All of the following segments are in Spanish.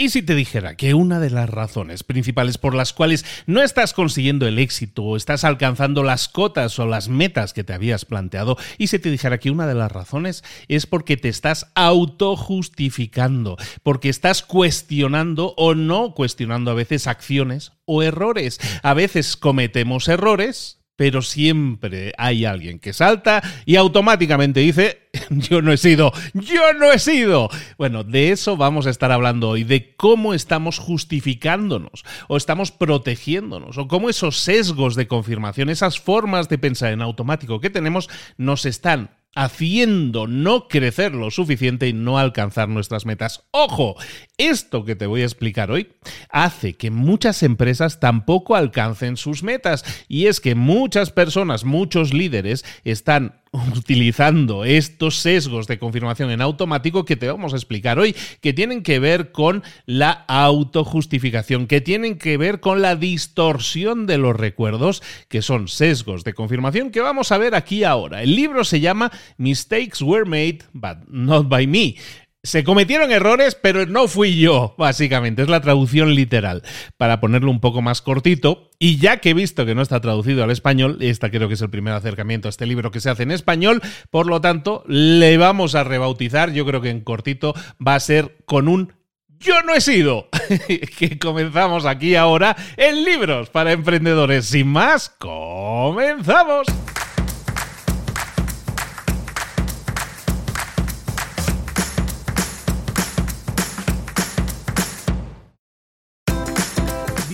¿Y si te dijera que una de las razones principales por las cuales no estás consiguiendo el éxito o estás alcanzando las cotas o las metas que te habías planteado, y si te dijera que una de las razones es porque te estás autojustificando, porque estás cuestionando o no cuestionando a veces acciones o errores? A veces cometemos errores pero siempre hay alguien que salta y automáticamente dice, yo no he sido, yo no he sido. Bueno, de eso vamos a estar hablando hoy, de cómo estamos justificándonos o estamos protegiéndonos o cómo esos sesgos de confirmación, esas formas de pensar en automático que tenemos, nos están haciendo no crecer lo suficiente y no alcanzar nuestras metas. Ojo, esto que te voy a explicar hoy hace que muchas empresas tampoco alcancen sus metas y es que muchas personas, muchos líderes están utilizando estos sesgos de confirmación en automático que te vamos a explicar hoy, que tienen que ver con la autojustificación, que tienen que ver con la distorsión de los recuerdos, que son sesgos de confirmación que vamos a ver aquí ahora. El libro se llama Mistakes Were Made, but Not by Me. Se cometieron errores, pero no fui yo, básicamente. Es la traducción literal. Para ponerlo un poco más cortito, y ya que he visto que no está traducido al español, esta creo que es el primer acercamiento a este libro que se hace en español, por lo tanto, le vamos a rebautizar. Yo creo que en cortito va a ser con un yo no he sido. que comenzamos aquí ahora en libros para emprendedores. Sin más, comenzamos.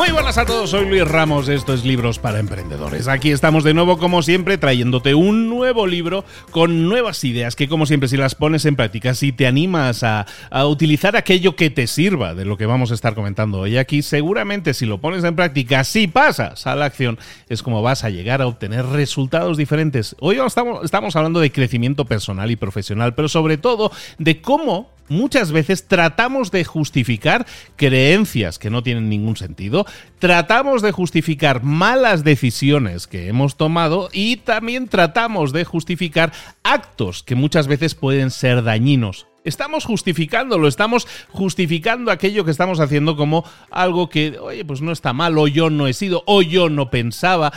Muy buenas a todos, soy Luis Ramos, esto es Libros para Emprendedores. Aquí estamos de nuevo, como siempre, trayéndote un nuevo libro con nuevas ideas que, como siempre, si las pones en práctica, si te animas a, utilizar aquello que te sirva de lo que vamos a estar comentando hoy aquí, seguramente si lo pones en práctica, si pasas a la acción, es como vas a llegar a obtener resultados diferentes. Hoy estamos hablando de crecimiento personal y profesional, pero sobre todo de cómo muchas veces tratamos de justificar creencias que no tienen ningún sentido, tratamos de justificar malas decisiones que hemos tomado y también tratamos de justificar actos que muchas veces pueden ser dañinos. Estamos justificándolo, estamos justificando aquello que estamos haciendo como algo que, oye, pues no está mal, o yo no he sido, o yo no pensaba.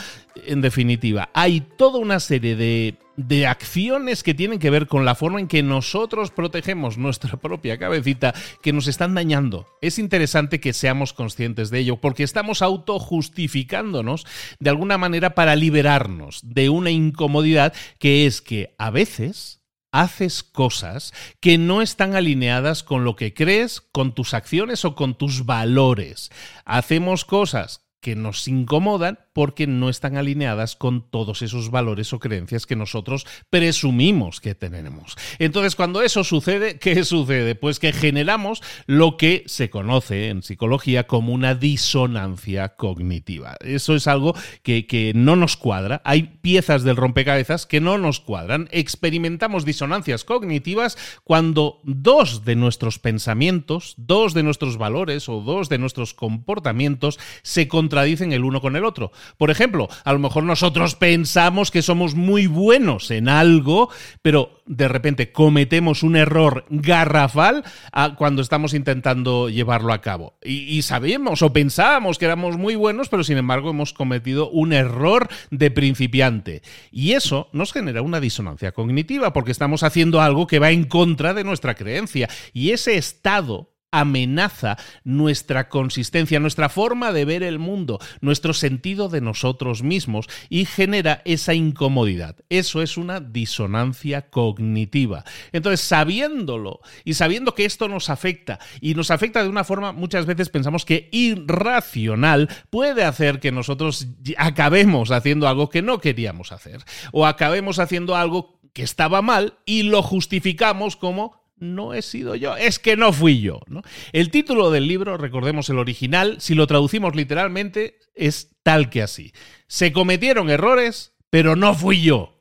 En definitiva, hay toda una serie de, de acciones que tienen que ver con la forma en que nosotros protegemos nuestra propia cabecita que nos están dañando. Es interesante que seamos conscientes de ello porque estamos autojustificándonos de alguna manera para liberarnos de una incomodidad que es que a veces haces cosas que no están alineadas con lo que crees, con tus acciones o con tus valores. Hacemos cosas que nos incomodan porque no están alineadas con todos esos valores o creencias que nosotros presumimos que tenemos. Entonces, cuando eso sucede, ¿qué sucede? Pues que generamos lo que se conoce en psicología como una disonancia cognitiva. Eso es algo que, que no nos cuadra. Hay piezas del rompecabezas que no nos cuadran. Experimentamos disonancias cognitivas cuando dos de nuestros pensamientos, dos de nuestros valores o dos de nuestros comportamientos se contradicen el uno con el otro. Por ejemplo, a lo mejor nosotros pensamos que somos muy buenos en algo, pero de repente cometemos un error garrafal ah, cuando estamos intentando llevarlo a cabo. Y, sabemos o pensábamos que éramos muy buenos, pero sin embargo hemos cometido un error de principiante. Y eso nos genera una disonancia cognitiva porque estamos haciendo algo que va en contra de nuestra creencia. Y ese estado amenaza nuestra consistencia, nuestra forma de ver el mundo, nuestro sentido de nosotros mismos y genera esa incomodidad. Eso es una disonancia cognitiva. Entonces, sabiéndolo y sabiendo que esto nos afecta y nos afecta de una forma muchas veces pensamos que irracional, puede hacer que nosotros acabemos haciendo algo que no queríamos hacer o acabemos haciendo algo que estaba mal y lo justificamos como no he sido yo, es que no fui yo. ¿no? El título del libro, recordemos el original, si lo traducimos literalmente, es tal que así. Se cometieron errores, pero no fui yo.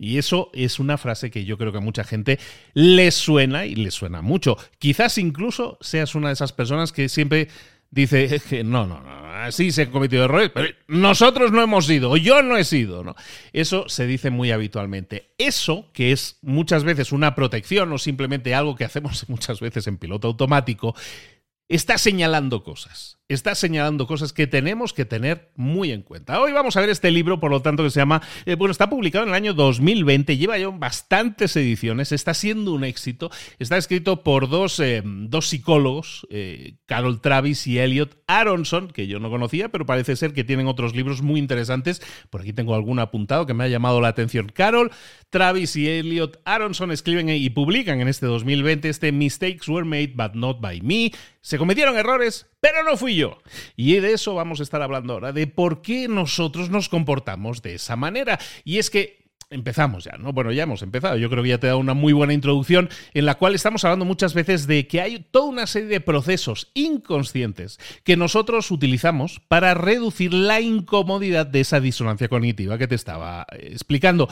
Y eso es una frase que yo creo que a mucha gente le suena y le suena mucho. Quizás incluso seas una de esas personas que siempre dice no, no, no, sí se han cometido errores, pero nosotros no hemos sido, o yo no he sido, ¿no? Eso se dice muy habitualmente. Eso, que es muchas veces una protección o simplemente algo que hacemos muchas veces en piloto automático, está señalando cosas está señalando cosas que tenemos que tener muy en cuenta. Hoy vamos a ver este libro, por lo tanto, que se llama, eh, bueno, está publicado en el año 2020, lleva ya bastantes ediciones, está siendo un éxito, está escrito por dos, eh, psicólogos, eh, Carol Travis y Elliot Aronson, que yo no conocía, pero parece ser que tienen otros libros muy interesantes. Por aquí tengo alguno apuntado que me ha llamado la atención. Carol Travis y Elliot Aronson escriben y publican en este 2020 este Mistakes Were Made But Not By Me. Se cometieron errores, pero no fui yo. Y de eso vamos a estar hablando ahora, de por qué nosotros nos comportamos de esa manera. Y es que empezamos ya, ¿no? Bueno, ya hemos empezado. Yo creo que ya te he dado una muy buena introducción en la cual estamos hablando muchas veces de que hay toda una serie de procesos inconscientes que nosotros utilizamos para reducir la incomodidad de esa disonancia cognitiva que te estaba eh, explicando.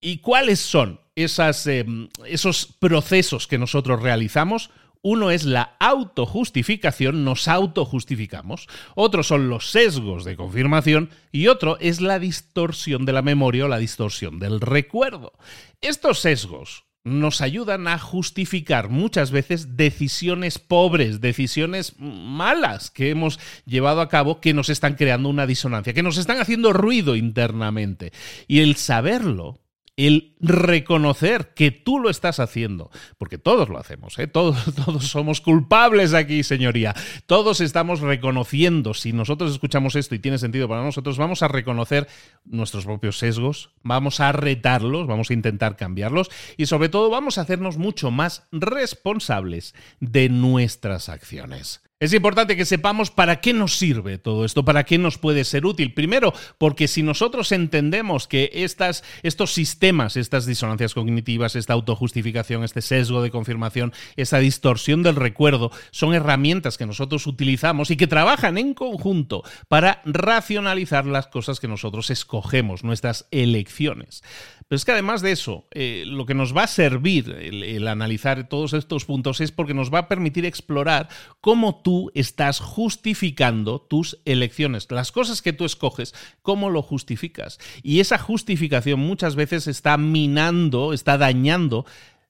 ¿Y cuáles son esas, eh, esos procesos que nosotros realizamos? Uno es la autojustificación, nos autojustificamos. Otro son los sesgos de confirmación y otro es la distorsión de la memoria o la distorsión del recuerdo. Estos sesgos nos ayudan a justificar muchas veces decisiones pobres, decisiones malas que hemos llevado a cabo que nos están creando una disonancia, que nos están haciendo ruido internamente. Y el saberlo el reconocer que tú lo estás haciendo, porque todos lo hacemos, ¿eh? todos, todos somos culpables aquí, señoría, todos estamos reconociendo, si nosotros escuchamos esto y tiene sentido para nosotros, vamos a reconocer nuestros propios sesgos, vamos a retarlos, vamos a intentar cambiarlos y sobre todo vamos a hacernos mucho más responsables de nuestras acciones. Es importante que sepamos para qué nos sirve todo esto, para qué nos puede ser útil. Primero, porque si nosotros entendemos que estos sistemas, estas disonancias cognitivas, esta autojustificación, este sesgo de confirmación, esta distorsión del recuerdo, son herramientas que nosotros utilizamos y que trabajan en conjunto para racionalizar las cosas que nosotros escogemos, nuestras elecciones. Pero es que además de eso, eh, lo que nos va a servir el analizar todos estos puntos es porque nos va a permitir explorar cómo tú estás justificando tus elecciones, las cosas que tú escoges, cómo lo justificas. Y esa justificación muchas veces está minando, está dañando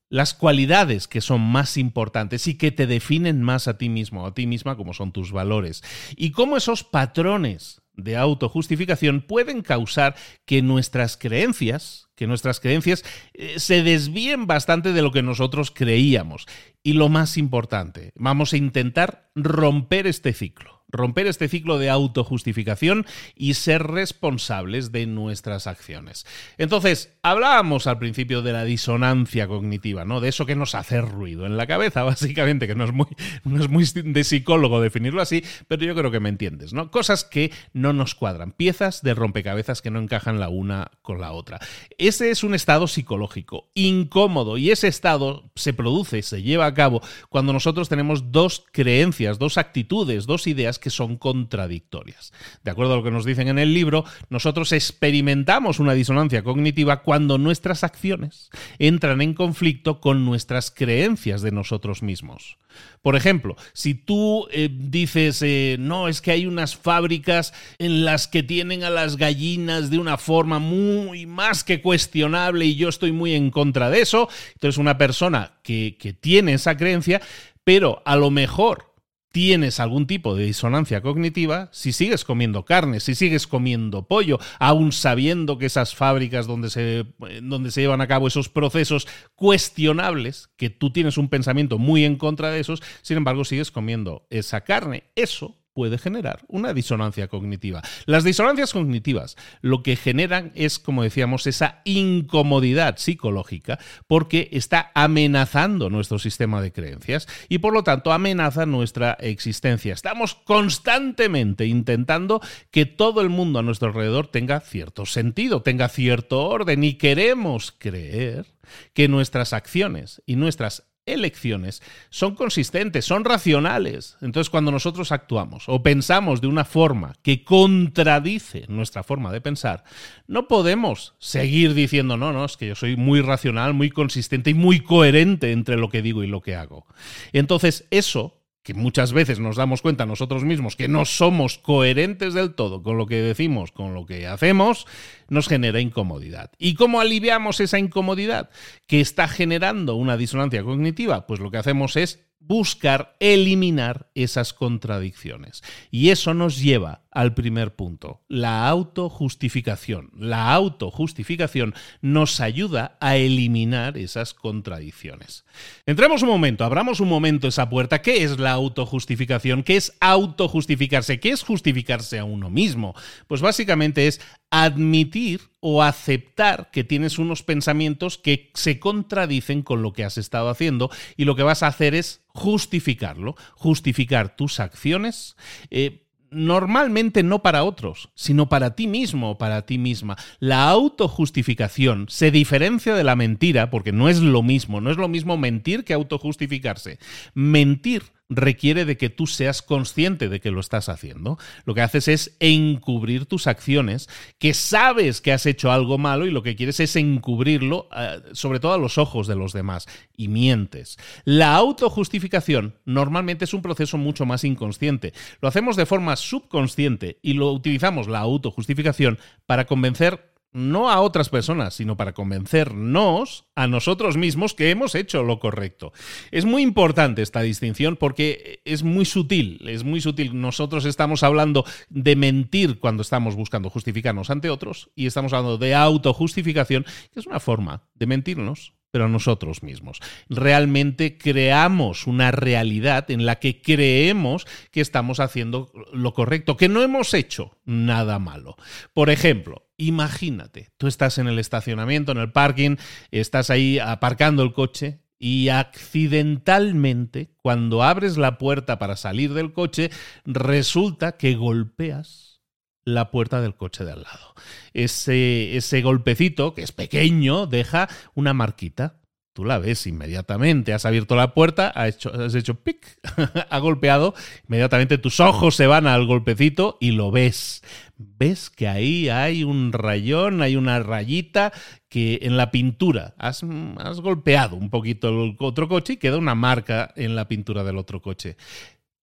las cualidades que son más importantes y que te definen más a ti mismo, a ti misma, como son tus valores. Y cómo esos patrones de autojustificación pueden causar que nuestras creencias, que nuestras creencias eh, se desvíen bastante de lo que nosotros creíamos. Y lo más importante, vamos a intentar romper este ciclo romper este ciclo de autojustificación y ser responsables de nuestras acciones. Entonces, hablábamos al principio de la disonancia cognitiva, ¿no? De eso que nos hace ruido en la cabeza, básicamente, que no es muy, no es muy de psicólogo definirlo así, pero yo creo que me entiendes, ¿no? Cosas que no nos cuadran, piezas de rompecabezas que no encajan la una con la otra. Ese es un estado psicológico incómodo y ese estado se produce, se lleva a cabo cuando nosotros tenemos dos creencias, dos actitudes, dos ideas que son contradictorias. De acuerdo a lo que nos dicen en el libro, nosotros experimentamos una disonancia cognitiva cuando nuestras acciones entran en conflicto con nuestras creencias de nosotros mismos. Por ejemplo, si tú eh, dices, eh, no, es que hay unas fábricas en las que tienen a las gallinas de una forma muy más que cuestionable y yo estoy muy en contra de eso, entonces una persona que, que tiene esa creencia, pero a lo mejor tienes algún tipo de disonancia cognitiva si sigues comiendo carne, si sigues comiendo pollo, aún sabiendo que esas fábricas donde se, donde se llevan a cabo esos procesos cuestionables, que tú tienes un pensamiento muy en contra de esos, sin embargo sigues comiendo esa carne. Eso puede generar una disonancia cognitiva. Las disonancias cognitivas lo que generan es, como decíamos, esa incomodidad psicológica porque está amenazando nuestro sistema de creencias y por lo tanto amenaza nuestra existencia. Estamos constantemente intentando que todo el mundo a nuestro alrededor tenga cierto sentido, tenga cierto orden y queremos creer que nuestras acciones y nuestras elecciones son consistentes, son racionales. Entonces, cuando nosotros actuamos o pensamos de una forma que contradice nuestra forma de pensar, no podemos seguir diciendo, no, no, es que yo soy muy racional, muy consistente y muy coherente entre lo que digo y lo que hago. Entonces, eso que muchas veces nos damos cuenta nosotros mismos que no somos coherentes del todo con lo que decimos, con lo que hacemos, nos genera incomodidad. ¿Y cómo aliviamos esa incomodidad que está generando una disonancia cognitiva? Pues lo que hacemos es buscar eliminar esas contradicciones. Y eso nos lleva al primer punto, la autojustificación. La autojustificación nos ayuda a eliminar esas contradicciones. Entremos un momento, abramos un momento esa puerta. ¿Qué es la autojustificación? ¿Qué es autojustificarse? ¿Qué es justificarse a uno mismo? Pues básicamente es admitir o aceptar que tienes unos pensamientos que se contradicen con lo que has estado haciendo y lo que vas a hacer es justificarlo, justificar tus acciones. Eh, normalmente no para otros, sino para ti mismo o para ti misma. La autojustificación se diferencia de la mentira porque no es lo mismo, no es lo mismo mentir que autojustificarse. Mentir requiere de que tú seas consciente de que lo estás haciendo. Lo que haces es encubrir tus acciones, que sabes que has hecho algo malo y lo que quieres es encubrirlo, eh, sobre todo a los ojos de los demás, y mientes. La autojustificación normalmente es un proceso mucho más inconsciente. Lo hacemos de forma subconsciente y lo utilizamos la autojustificación para convencer no a otras personas, sino para convencernos a nosotros mismos que hemos hecho lo correcto. Es muy importante esta distinción porque es muy sutil, es muy sutil. Nosotros estamos hablando de mentir cuando estamos buscando justificarnos ante otros y estamos hablando de autojustificación, que es una forma de mentirnos pero a nosotros mismos. Realmente creamos una realidad en la que creemos que estamos haciendo lo correcto, que no hemos hecho nada malo. Por ejemplo, Imagínate, tú estás en el estacionamiento, en el parking, estás ahí aparcando el coche y accidentalmente, cuando abres la puerta para salir del coche, resulta que golpeas la puerta del coche de al lado. Ese, ese golpecito, que es pequeño, deja una marquita Tú la ves inmediatamente, has abierto la puerta, has hecho, has hecho pic, ha golpeado, inmediatamente tus ojos se van al golpecito y lo ves. Ves que ahí hay un rayón, hay una rayita que en la pintura has, has golpeado un poquito el otro coche y queda una marca en la pintura del otro coche.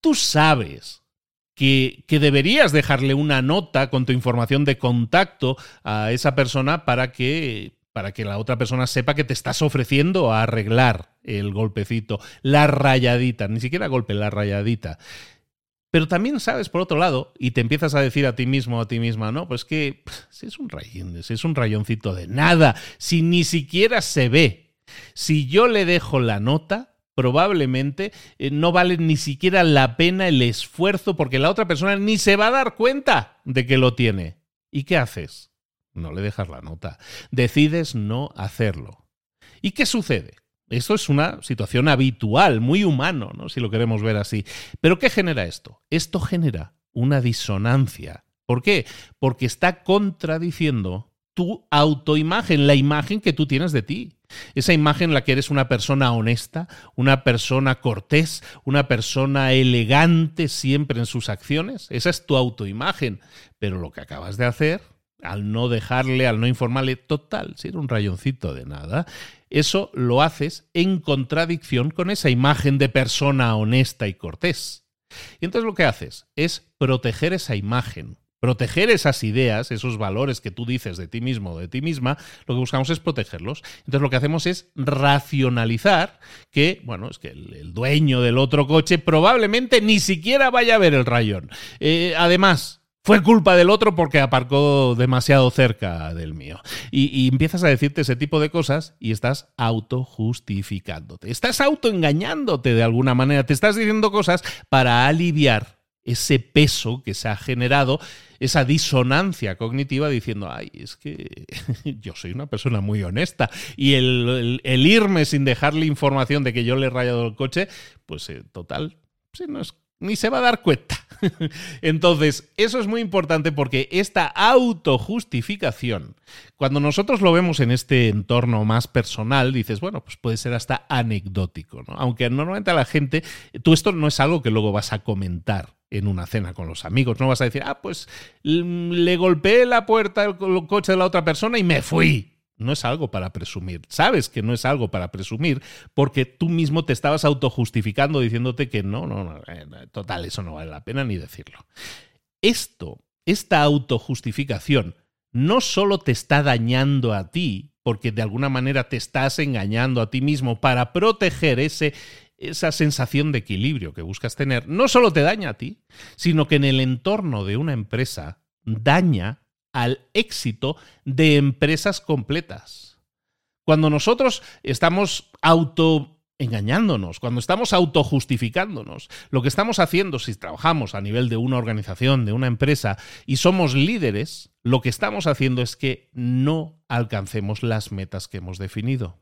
Tú sabes que, que, deberías dejarle una nota con tu información de contacto a esa persona para que para que la otra persona sepa que te estás ofreciendo a arreglar el golpecito, la rayadita, ni siquiera golpe, la rayadita. Pero también sabes, por otro lado, y te empiezas a decir a ti mismo, a ti misma, no, pues que si es un rayón, si es un rayoncito de nada, si ni siquiera se ve. Si yo le dejo la nota, probablemente eh, no vale ni siquiera la pena el esfuerzo porque la otra persona ni se va a dar cuenta de que lo tiene. ¿Y qué haces? No le dejas la nota. Decides no hacerlo. ¿Y qué sucede? Esto es una situación habitual, muy humano, ¿no? si lo queremos ver así. Pero ¿qué genera esto? Esto genera una disonancia. ¿Por qué? Porque está contradiciendo tu autoimagen, la imagen que tú tienes de ti. Esa imagen en la que eres una persona honesta, una persona cortés, una persona elegante siempre en sus acciones. Esa es tu autoimagen. Pero lo que acabas de hacer al no dejarle, al no informarle, total, si era un rayoncito de nada, eso lo haces en contradicción con esa imagen de persona honesta y cortés. Y entonces lo que haces es proteger esa imagen, proteger esas ideas, esos valores que tú dices de ti mismo o de ti misma, lo que buscamos es protegerlos. Entonces lo que hacemos es racionalizar que, bueno, es que el, dueño del otro coche probablemente ni siquiera vaya a ver el rayón. Eh, además, fue culpa del otro porque aparcó demasiado cerca del mío. Y, empiezas a decirte ese tipo de cosas y estás autojustificándote. Estás autoengañándote de alguna manera. Te estás diciendo cosas para aliviar ese peso que se ha generado, esa disonancia cognitiva diciendo, ay, es que yo soy una persona muy honesta y el, irme sin dejarle información de que yo le he rayado el coche, pues eh, total, sí, no es ni se va a dar cuenta. Entonces, eso es muy importante porque esta autojustificación, cuando nosotros lo vemos en este entorno más personal, dices, bueno, pues puede ser hasta anecdótico, ¿no? Aunque normalmente a la gente, tú esto no es algo que luego vas a comentar en una cena con los amigos, no vas a decir, ah, pues le golpeé la puerta del coche de la otra persona y me fui no es algo para presumir. Sabes que no es algo para presumir porque tú mismo te estabas autojustificando diciéndote que no, no, no, eh, total, eso no vale la pena ni decirlo. Esto, esta autojustificación, no solo te está dañando a ti, porque de alguna manera te estás engañando a ti mismo para proteger ese, esa sensación de equilibrio que buscas tener, no solo te daña a ti, sino que en el entorno de una empresa daña al éxito de empresas completas. Cuando nosotros estamos auto engañándonos, cuando estamos autojustificándonos, lo que estamos haciendo si trabajamos a nivel de una organización, de una empresa y somos líderes, lo que estamos haciendo es que no alcancemos las metas que hemos definido.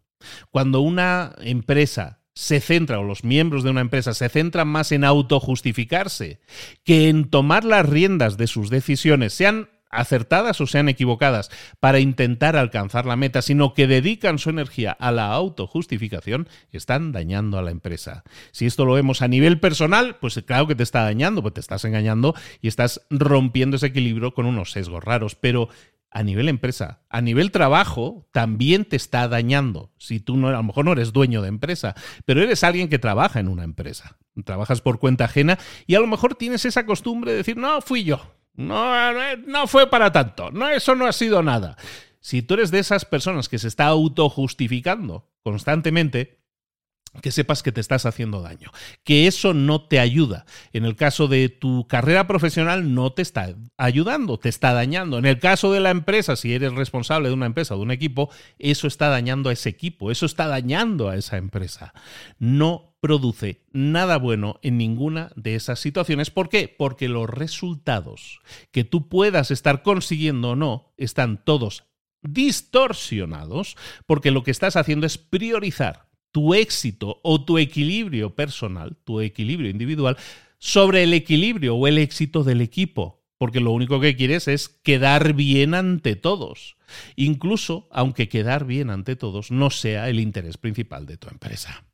Cuando una empresa se centra, o los miembros de una empresa se centran más en autojustificarse que en tomar las riendas de sus decisiones, sean acertadas o sean equivocadas para intentar alcanzar la meta, sino que dedican su energía a la autojustificación, están dañando a la empresa. Si esto lo vemos a nivel personal, pues claro que te está dañando, pues te estás engañando y estás rompiendo ese equilibrio con unos sesgos raros, pero a nivel empresa, a nivel trabajo, también te está dañando. Si tú no, a lo mejor no eres dueño de empresa, pero eres alguien que trabaja en una empresa. Trabajas por cuenta ajena y a lo mejor tienes esa costumbre de decir, no, fui yo. No, no fue para tanto. No, eso no ha sido nada. Si tú eres de esas personas que se está autojustificando constantemente, que sepas que te estás haciendo daño, que eso no te ayuda. En el caso de tu carrera profesional no te está ayudando, te está dañando. En el caso de la empresa, si eres responsable de una empresa o de un equipo, eso está dañando a ese equipo, eso está dañando a esa empresa. No produce nada bueno en ninguna de esas situaciones. ¿Por qué? Porque los resultados que tú puedas estar consiguiendo o no están todos distorsionados porque lo que estás haciendo es priorizar tu éxito o tu equilibrio personal, tu equilibrio individual, sobre el equilibrio o el éxito del equipo, porque lo único que quieres es quedar bien ante todos, incluso aunque quedar bien ante todos no sea el interés principal de tu empresa.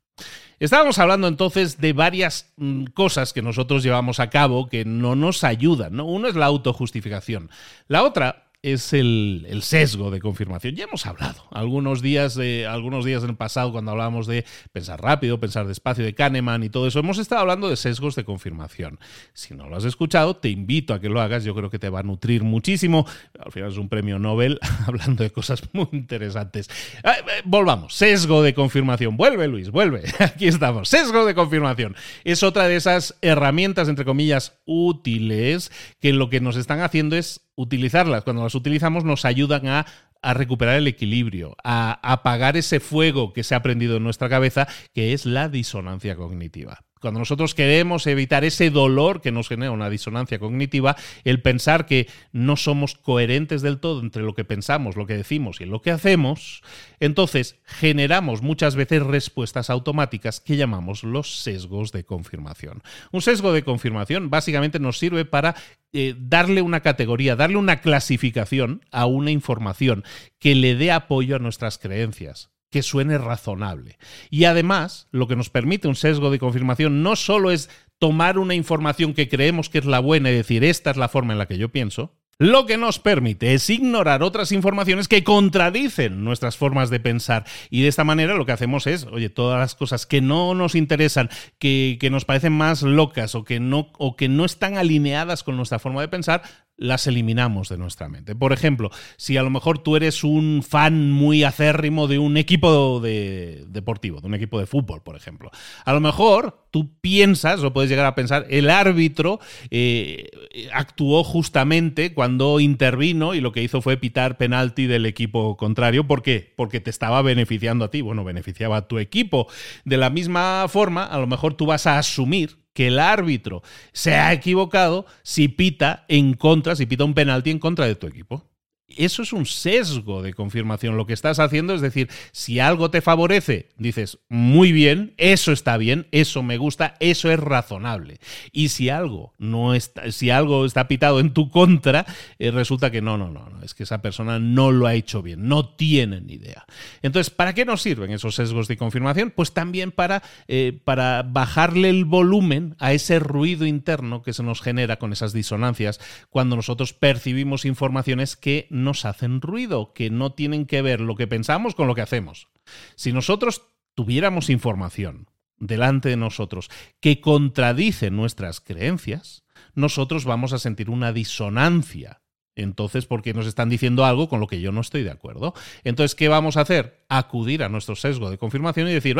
Estábamos hablando entonces de varias mm, cosas que nosotros llevamos a cabo que no nos ayudan. ¿no? Uno es la autojustificación. La otra es el, sesgo de confirmación. Ya hemos hablado algunos días, de, algunos días en el pasado cuando hablábamos de pensar rápido, pensar despacio, de Kahneman y todo eso. Hemos estado hablando de sesgos de confirmación. Si no lo has escuchado, te invito a que lo hagas. Yo creo que te va a nutrir muchísimo. Al final es un premio Nobel hablando de cosas muy interesantes. Eh, eh, volvamos. Sesgo de confirmación. Vuelve, Luis, vuelve. Aquí estamos. Sesgo de confirmación. Es otra de esas herramientas, entre comillas, útiles que lo que nos están haciendo es utilizarlas, cuando las utilizamos, nos ayudan a, recuperar el equilibrio, a apagar ese fuego que se ha prendido en nuestra cabeza, que es la disonancia cognitiva. Cuando nosotros queremos evitar ese dolor que nos genera una disonancia cognitiva, el pensar que no somos coherentes del todo entre lo que pensamos, lo que decimos y lo que hacemos, entonces generamos muchas veces respuestas automáticas que llamamos los sesgos de confirmación. Un sesgo de confirmación básicamente nos sirve para eh, darle una categoría, darle una clasificación a una información que le dé apoyo a nuestras creencias que suene razonable. Y además, lo que nos permite un sesgo de confirmación no solo es tomar una información que creemos que es la buena y decir, esta es la forma en la que yo pienso, lo que nos permite es ignorar otras informaciones que contradicen nuestras formas de pensar. Y de esta manera lo que hacemos es, oye, todas las cosas que no nos interesan, que, que nos parecen más locas o que, no, o que no están alineadas con nuestra forma de pensar, las eliminamos de nuestra mente. Por ejemplo, si a lo mejor tú eres un fan muy acérrimo de un equipo de, deportivo, de un equipo de fútbol, por ejemplo, a lo mejor tú piensas o puedes llegar a pensar, el árbitro eh, actuó justamente cuando intervino y lo que hizo fue pitar penalti del equipo contrario. ¿Por qué? Porque te estaba beneficiando a ti, bueno, beneficiaba a tu equipo. De la misma forma, a lo mejor tú vas a asumir que el árbitro se ha equivocado si pita en contra, si pita un penalti en contra de tu equipo. Eso es un sesgo de confirmación. Lo que estás haciendo es decir, si algo te favorece, dices, muy bien, eso está bien, eso me gusta, eso es razonable. Y si algo no está, si algo está pitado en tu contra, eh, resulta que no, no, no, no, es que esa persona no lo ha hecho bien, no tiene ni idea. Entonces, ¿para qué nos sirven esos sesgos de confirmación? Pues también para, eh, para bajarle el volumen a ese ruido interno que se nos genera con esas disonancias cuando nosotros percibimos informaciones que nos hacen ruido, que no tienen que ver lo que pensamos con lo que hacemos. Si nosotros tuviéramos información delante de nosotros que contradice nuestras creencias, nosotros vamos a sentir una disonancia. Entonces, porque nos están diciendo algo con lo que yo no estoy de acuerdo. Entonces, ¿qué vamos a hacer? Acudir a nuestro sesgo de confirmación y decir,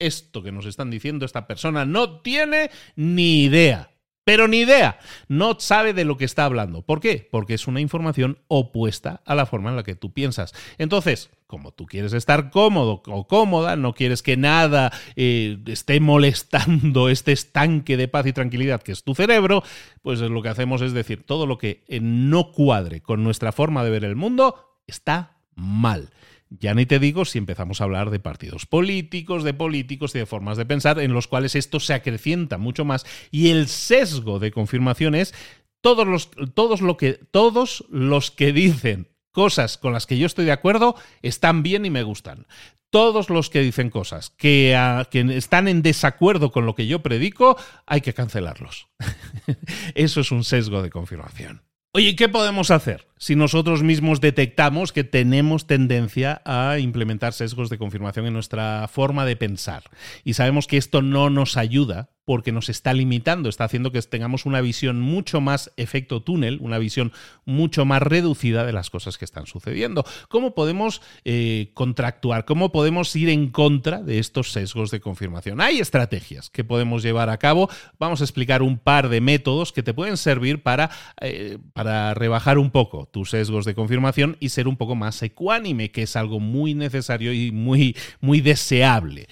esto que nos están diciendo esta persona no tiene ni idea. Pero ni idea, no sabe de lo que está hablando. ¿Por qué? Porque es una información opuesta a la forma en la que tú piensas. Entonces, como tú quieres estar cómodo o cómoda, no quieres que nada eh, esté molestando este estanque de paz y tranquilidad que es tu cerebro, pues lo que hacemos es decir, todo lo que no cuadre con nuestra forma de ver el mundo está mal. Ya ni te digo si empezamos a hablar de partidos políticos, de políticos y de formas de pensar en los cuales esto se acrecienta mucho más y el sesgo de confirmación es todos los, todos lo que, todos los que dicen cosas con las que yo estoy de acuerdo están bien y me gustan. Todos los que dicen cosas que, ah, que están en desacuerdo con lo que yo predico, hay que cancelarlos. Eso es un sesgo de confirmación. Oye, ¿qué podemos hacer si nosotros mismos detectamos que tenemos tendencia a implementar sesgos de confirmación en nuestra forma de pensar? Y sabemos que esto no nos ayuda porque nos está limitando, está haciendo que tengamos una visión mucho más efecto túnel, una visión mucho más reducida de las cosas que están sucediendo. ¿Cómo podemos eh, contractuar? ¿Cómo podemos ir en contra de estos sesgos de confirmación? Hay estrategias que podemos llevar a cabo. Vamos a explicar un par de métodos que te pueden servir para, eh, para rebajar un poco tus sesgos de confirmación y ser un poco más ecuánime, que es algo muy necesario y muy, muy deseable.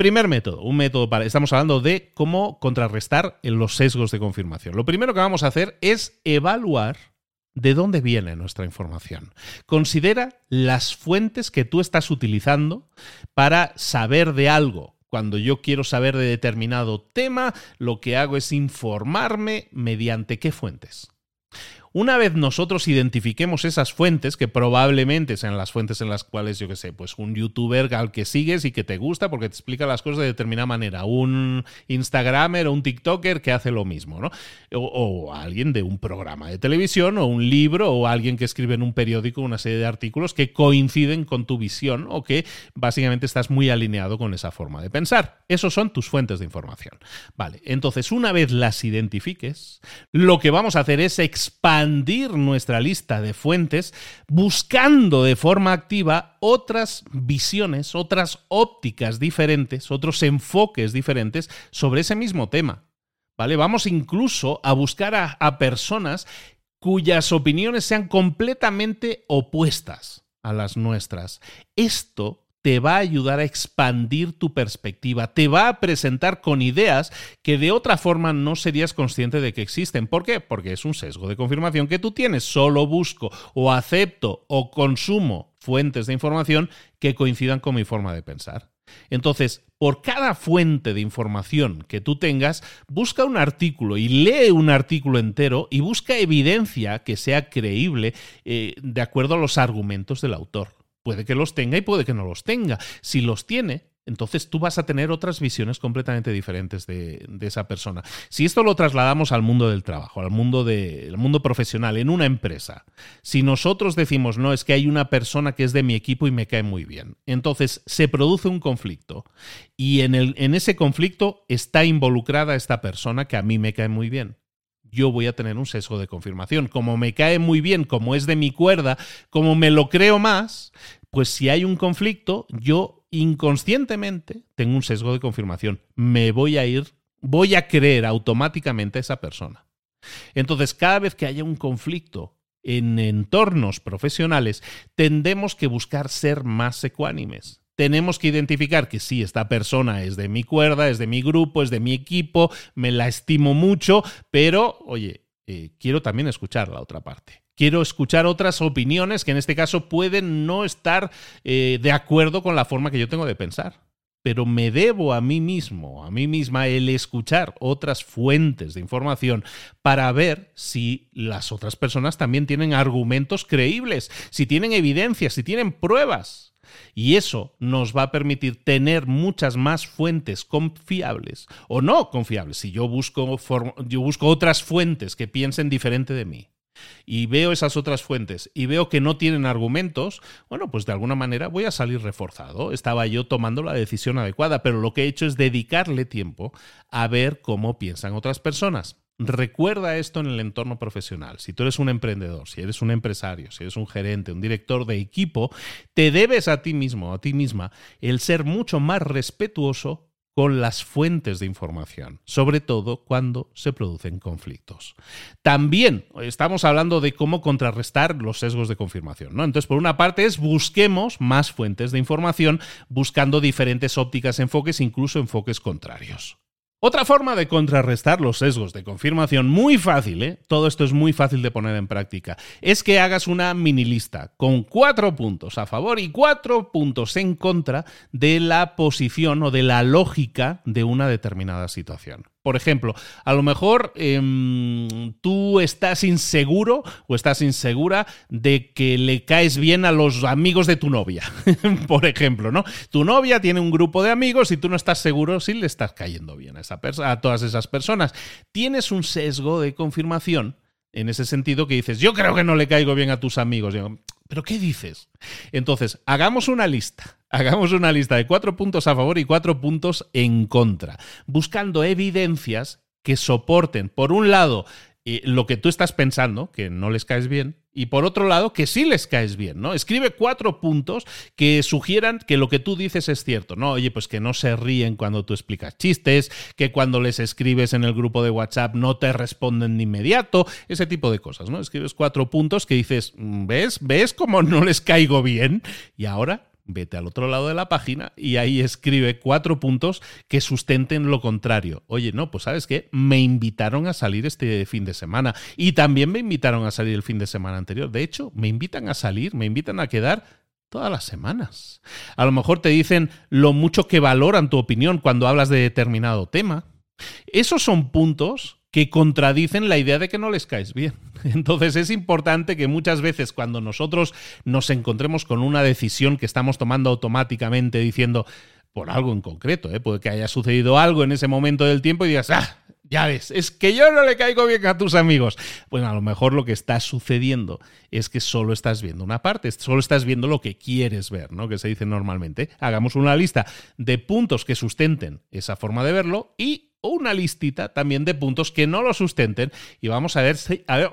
Primer método, un método para. Estamos hablando de cómo contrarrestar los sesgos de confirmación. Lo primero que vamos a hacer es evaluar de dónde viene nuestra información. Considera las fuentes que tú estás utilizando para saber de algo. Cuando yo quiero saber de determinado tema, lo que hago es informarme mediante qué fuentes. Una vez nosotros identifiquemos esas fuentes, que probablemente sean las fuentes en las cuales, yo qué sé, pues un youtuber al que sigues y que te gusta porque te explica las cosas de determinada manera, un Instagramer o un TikToker que hace lo mismo, ¿no? O, alguien de un programa de televisión o un libro o alguien que escribe en un periódico una serie de artículos que coinciden con tu visión o que básicamente estás muy alineado con esa forma de pensar. Esos son tus fuentes de información. Vale, entonces una vez las identifiques, lo que vamos a hacer es expandir expandir nuestra lista de fuentes buscando de forma activa otras visiones, otras ópticas diferentes, otros enfoques diferentes sobre ese mismo tema. ¿Vale? Vamos incluso a buscar a, a personas cuyas opiniones sean completamente opuestas a las nuestras. Esto te va a ayudar a expandir tu perspectiva, te va a presentar con ideas que de otra forma no serías consciente de que existen. ¿Por qué? Porque es un sesgo de confirmación que tú tienes. Solo busco o acepto o consumo fuentes de información que coincidan con mi forma de pensar. Entonces, por cada fuente de información que tú tengas, busca un artículo y lee un artículo entero y busca evidencia que sea creíble eh, de acuerdo a los argumentos del autor. Puede que los tenga y puede que no los tenga. Si los tiene, entonces tú vas a tener otras visiones completamente diferentes de, esa persona. Si esto lo trasladamos al mundo del trabajo, al mundo, de, mundo profesional, en una empresa, si nosotros decimos, no, es que hay una persona que es de mi equipo y me cae muy bien, entonces se produce un conflicto y en, el, en ese conflicto está involucrada esta persona que a mí me cae muy bien yo voy a tener un sesgo de confirmación. Como me cae muy bien, como es de mi cuerda, como me lo creo más, pues si hay un conflicto, yo inconscientemente tengo un sesgo de confirmación. Me voy a ir, voy a creer automáticamente a esa persona. Entonces, cada vez que haya un conflicto en entornos profesionales, tendemos que buscar ser más ecuánimes tenemos que identificar que sí, esta persona es de mi cuerda, es de mi grupo, es de mi equipo, me la estimo mucho, pero oye, eh, quiero también escuchar la otra parte. Quiero escuchar otras opiniones que en este caso pueden no estar eh, de acuerdo con la forma que yo tengo de pensar. Pero me debo a mí mismo, a mí misma, el escuchar otras fuentes de información para ver si las otras personas también tienen argumentos creíbles, si tienen evidencias, si tienen pruebas y eso nos va a permitir tener muchas más fuentes confiables o no confiables. Si yo busco, yo busco otras fuentes que piensen diferente de mí y veo esas otras fuentes y veo que no tienen argumentos, bueno, pues de alguna manera voy a salir reforzado. Estaba yo tomando la decisión adecuada, pero lo que he hecho es dedicarle tiempo a ver cómo piensan otras personas. Recuerda esto en el entorno profesional. Si tú eres un emprendedor, si eres un empresario, si eres un gerente, un director de equipo, te debes a ti mismo, a ti misma, el ser mucho más respetuoso con las fuentes de información, sobre todo cuando se producen conflictos. También estamos hablando de cómo contrarrestar los sesgos de confirmación. ¿no? Entonces, por una parte es busquemos más fuentes de información buscando diferentes ópticas, enfoques, incluso enfoques contrarios. Otra forma de contrarrestar los sesgos de confirmación, muy fácil, ¿eh? todo esto es muy fácil de poner en práctica, es que hagas una mini lista con cuatro puntos a favor y cuatro puntos en contra de la posición o de la lógica de una determinada situación. Por ejemplo, a lo mejor em, tú estás inseguro o estás insegura de que le caes bien a los amigos de tu novia. Por ejemplo, ¿no? Tu novia tiene un grupo de amigos y tú no estás seguro si le estás cayendo bien a, esa a todas esas personas. Tienes un sesgo de confirmación en ese sentido que dices, yo creo que no le caigo bien a tus amigos. ¿Pero qué dices? Entonces, hagamos una lista. Hagamos una lista de cuatro puntos a favor y cuatro puntos en contra, buscando evidencias que soporten, por un lado, lo que tú estás pensando, que no les caes bien, y por otro lado, que sí les caes bien, ¿no? Escribe cuatro puntos que sugieran que lo que tú dices es cierto, ¿no? Oye, pues que no se ríen cuando tú explicas chistes, que cuando les escribes en el grupo de WhatsApp no te responden de inmediato, ese tipo de cosas, ¿no? Escribes cuatro puntos que dices, mm, ¿ves? ¿Ves cómo no les caigo bien? Y ahora vete al otro lado de la página y ahí escribe cuatro puntos que sustenten lo contrario. Oye, no, pues sabes qué, me invitaron a salir este fin de semana y también me invitaron a salir el fin de semana anterior. De hecho, me invitan a salir, me invitan a quedar todas las semanas. A lo mejor te dicen lo mucho que valoran tu opinión cuando hablas de determinado tema. Esos son puntos que contradicen la idea de que no les caes bien. Entonces es importante que muchas veces cuando nosotros nos encontremos con una decisión que estamos tomando automáticamente diciendo por algo en concreto, ¿eh? puede que haya sucedido algo en ese momento del tiempo y digas, ah, ya ves, es que yo no le caigo bien a tus amigos. Bueno, a lo mejor lo que está sucediendo es que solo estás viendo una parte, solo estás viendo lo que quieres ver, ¿no? Que se dice normalmente. Hagamos una lista de puntos que sustenten esa forma de verlo y una listita también de puntos que no lo sustenten y vamos a ver,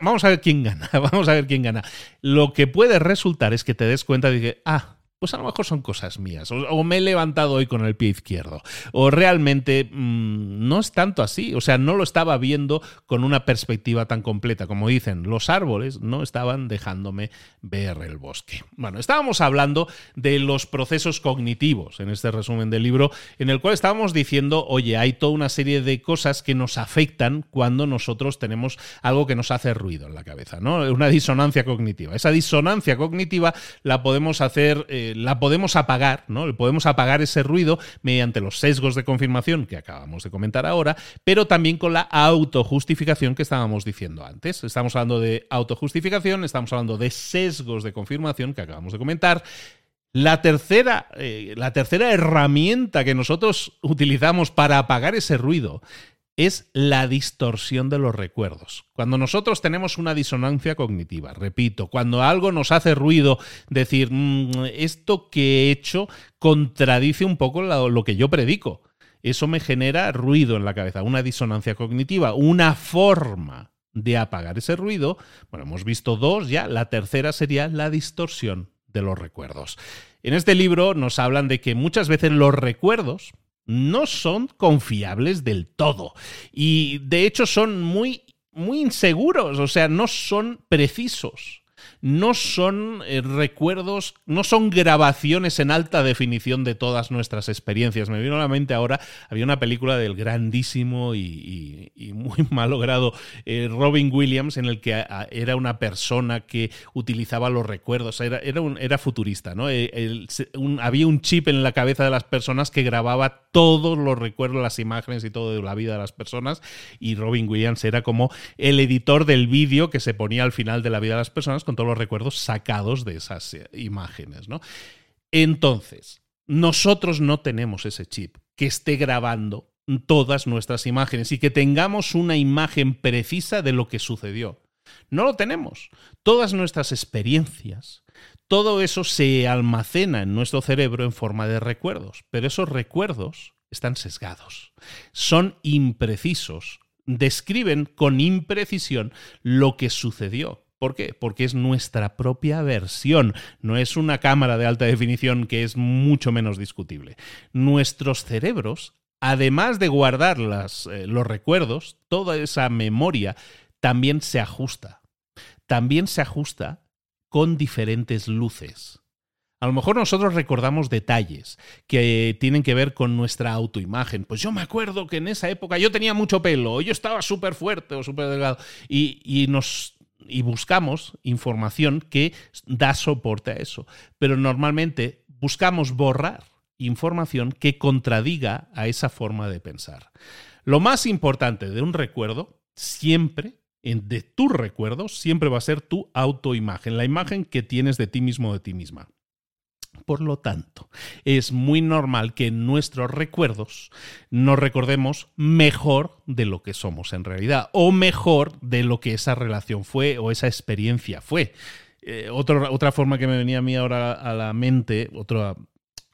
vamos a ver quién gana, vamos a ver quién gana. Lo que puede resultar es que te des cuenta de que, ah, pues a lo mejor son cosas mías, o, me he levantado hoy con el pie izquierdo, o realmente mm, no es tanto así, o sea, no lo estaba viendo con una perspectiva tan completa, como dicen, los árboles no estaban dejándome ver el bosque. Bueno, estábamos hablando de los procesos cognitivos en este resumen del libro, en el cual estábamos diciendo, oye, hay toda una serie de cosas que nos afectan cuando nosotros tenemos algo que nos hace ruido en la cabeza, ¿no? Una disonancia cognitiva. Esa disonancia cognitiva la podemos hacer... Eh, la podemos apagar, ¿no? Podemos apagar ese ruido mediante los sesgos de confirmación que acabamos de comentar ahora, pero también con la autojustificación que estábamos diciendo antes. Estamos hablando de autojustificación, estamos hablando de sesgos de confirmación que acabamos de comentar. La tercera, eh, la tercera herramienta que nosotros utilizamos para apagar ese ruido es la distorsión de los recuerdos. Cuando nosotros tenemos una disonancia cognitiva, repito, cuando algo nos hace ruido, decir, mm, esto que he hecho contradice un poco lo, que yo predico. Eso me genera ruido en la cabeza, una disonancia cognitiva, una forma de apagar ese ruido. Bueno, hemos visto dos ya, la tercera sería la distorsión de los recuerdos. En este libro nos hablan de que muchas veces los recuerdos, no son confiables del todo. Y de hecho son muy, muy inseguros, o sea, no son precisos no son eh, recuerdos, no son grabaciones en alta definición de todas nuestras experiencias. Me vino a la mente ahora, había una película del grandísimo y, muy malogrado eh, Robin Williams en el que era una persona que utilizaba los recuerdos, era, era, futurista, ¿no? Eh, había un chip en la cabeza de las personas que grababa todos los recuerdos, las imágenes y todo de la vida de las personas y Robin Williams era como el editor del vídeo que se ponía al final de la vida de las personas con los recuerdos sacados de esas eh, imágenes, ¿no? Entonces, nosotros no tenemos ese chip que esté grabando todas nuestras imágenes y que tengamos una imagen precisa de lo que sucedió. No lo tenemos. Todas nuestras experiencias, todo eso se almacena en nuestro cerebro en forma de recuerdos, pero esos recuerdos están sesgados, son imprecisos, describen con imprecisión lo que sucedió. ¿Por qué? Porque es nuestra propia versión, no es una cámara de alta definición que es mucho menos discutible. Nuestros cerebros, además de guardar eh, los recuerdos, toda esa memoria también se ajusta. También se ajusta con diferentes luces. A lo mejor nosotros recordamos detalles que tienen que ver con nuestra autoimagen. Pues yo me acuerdo que en esa época yo tenía mucho pelo, yo estaba súper fuerte o súper delgado. Y, nos y buscamos información que da soporte a eso. Pero normalmente buscamos borrar información que contradiga a esa forma de pensar. Lo más importante de un recuerdo siempre de tus recuerdos siempre va a ser tu autoimagen, la imagen que tienes de ti mismo de ti misma. Por lo tanto, es muy normal que en nuestros recuerdos nos recordemos mejor de lo que somos en realidad o mejor de lo que esa relación fue o esa experiencia fue. Eh, otra forma que me venía a mí ahora a la mente, otro,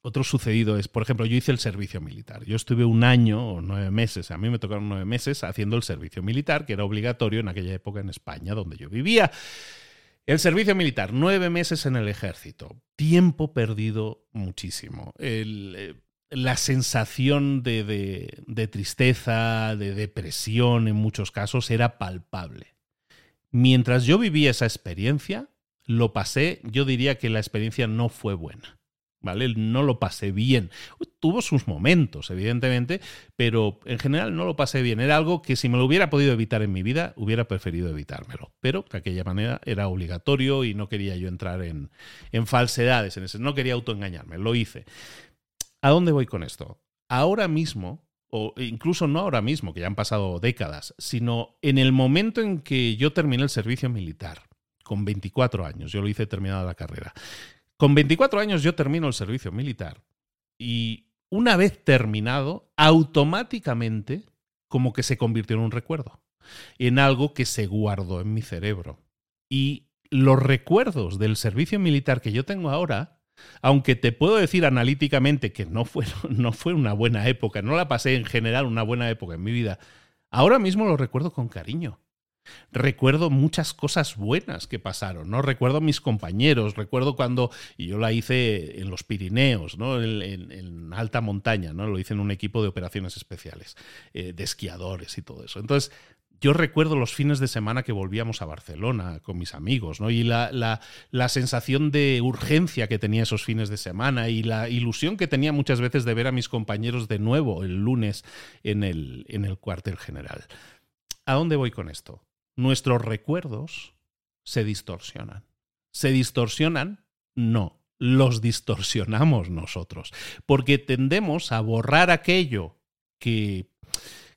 otro sucedido es, por ejemplo, yo hice el servicio militar. Yo estuve un año o nueve meses, a mí me tocaron nueve meses haciendo el servicio militar, que era obligatorio en aquella época en España, donde yo vivía. El servicio militar, nueve meses en el ejército, tiempo perdido muchísimo. Eh, la sensación de, de tristeza, de depresión en muchos casos era palpable. Mientras yo vivía esa experiencia, lo pasé, yo diría que la experiencia no fue buena. ¿Vale? No lo pasé bien. Tuvo sus momentos, evidentemente, pero en general no lo pasé bien. Era algo que si me lo hubiera podido evitar en mi vida, hubiera preferido evitármelo. Pero de aquella manera era obligatorio y no quería yo entrar en, en falsedades, en ese, no quería autoengañarme, lo hice. ¿A dónde voy con esto? Ahora mismo, o incluso no ahora mismo, que ya han pasado décadas, sino en el momento en que yo terminé el servicio militar, con 24 años, yo lo hice terminada la carrera. Con 24 años yo termino el servicio militar y una vez terminado, automáticamente como que se convirtió en un recuerdo, en algo que se guardó en mi cerebro. Y los recuerdos del servicio militar que yo tengo ahora, aunque te puedo decir analíticamente que no fue, no fue una buena época, no la pasé en general una buena época en mi vida, ahora mismo los recuerdo con cariño. Recuerdo muchas cosas buenas que pasaron, ¿no? Recuerdo mis compañeros, recuerdo cuando, y yo la hice en los Pirineos, ¿no? En, alta montaña, ¿no? Lo hice en un equipo de operaciones especiales, eh, de esquiadores y todo eso. Entonces, yo recuerdo los fines de semana que volvíamos a Barcelona con mis amigos, ¿no? Y la, sensación de urgencia que tenía esos fines de semana y la ilusión que tenía muchas veces de ver a mis compañeros de nuevo el lunes en el cuartel general. ¿A dónde voy con esto? Nuestros recuerdos se distorsionan. ¿Se distorsionan? No, los distorsionamos nosotros, porque tendemos a borrar aquello que,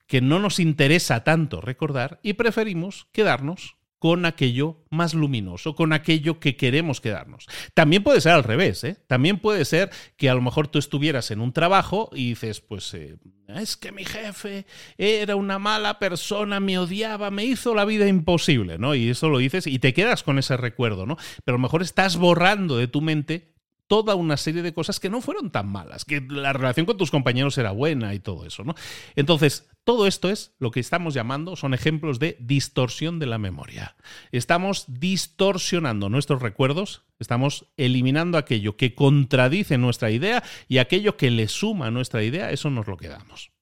que no nos interesa tanto recordar y preferimos quedarnos con aquello más luminoso, con aquello que queremos quedarnos. También puede ser al revés, ¿eh? También puede ser que a lo mejor tú estuvieras en un trabajo y dices, pues eh, es que mi jefe era una mala persona, me odiaba, me hizo la vida imposible, ¿no? Y eso lo dices y te quedas con ese recuerdo, ¿no? Pero a lo mejor estás borrando de tu mente toda una serie de cosas que no fueron tan malas, que la relación con tus compañeros era buena y todo eso, ¿no? Entonces, todo esto es lo que estamos llamando, son ejemplos de distorsión de la memoria. Estamos distorsionando nuestros recuerdos, estamos eliminando aquello que contradice nuestra idea y aquello que le suma a nuestra idea, eso nos lo quedamos.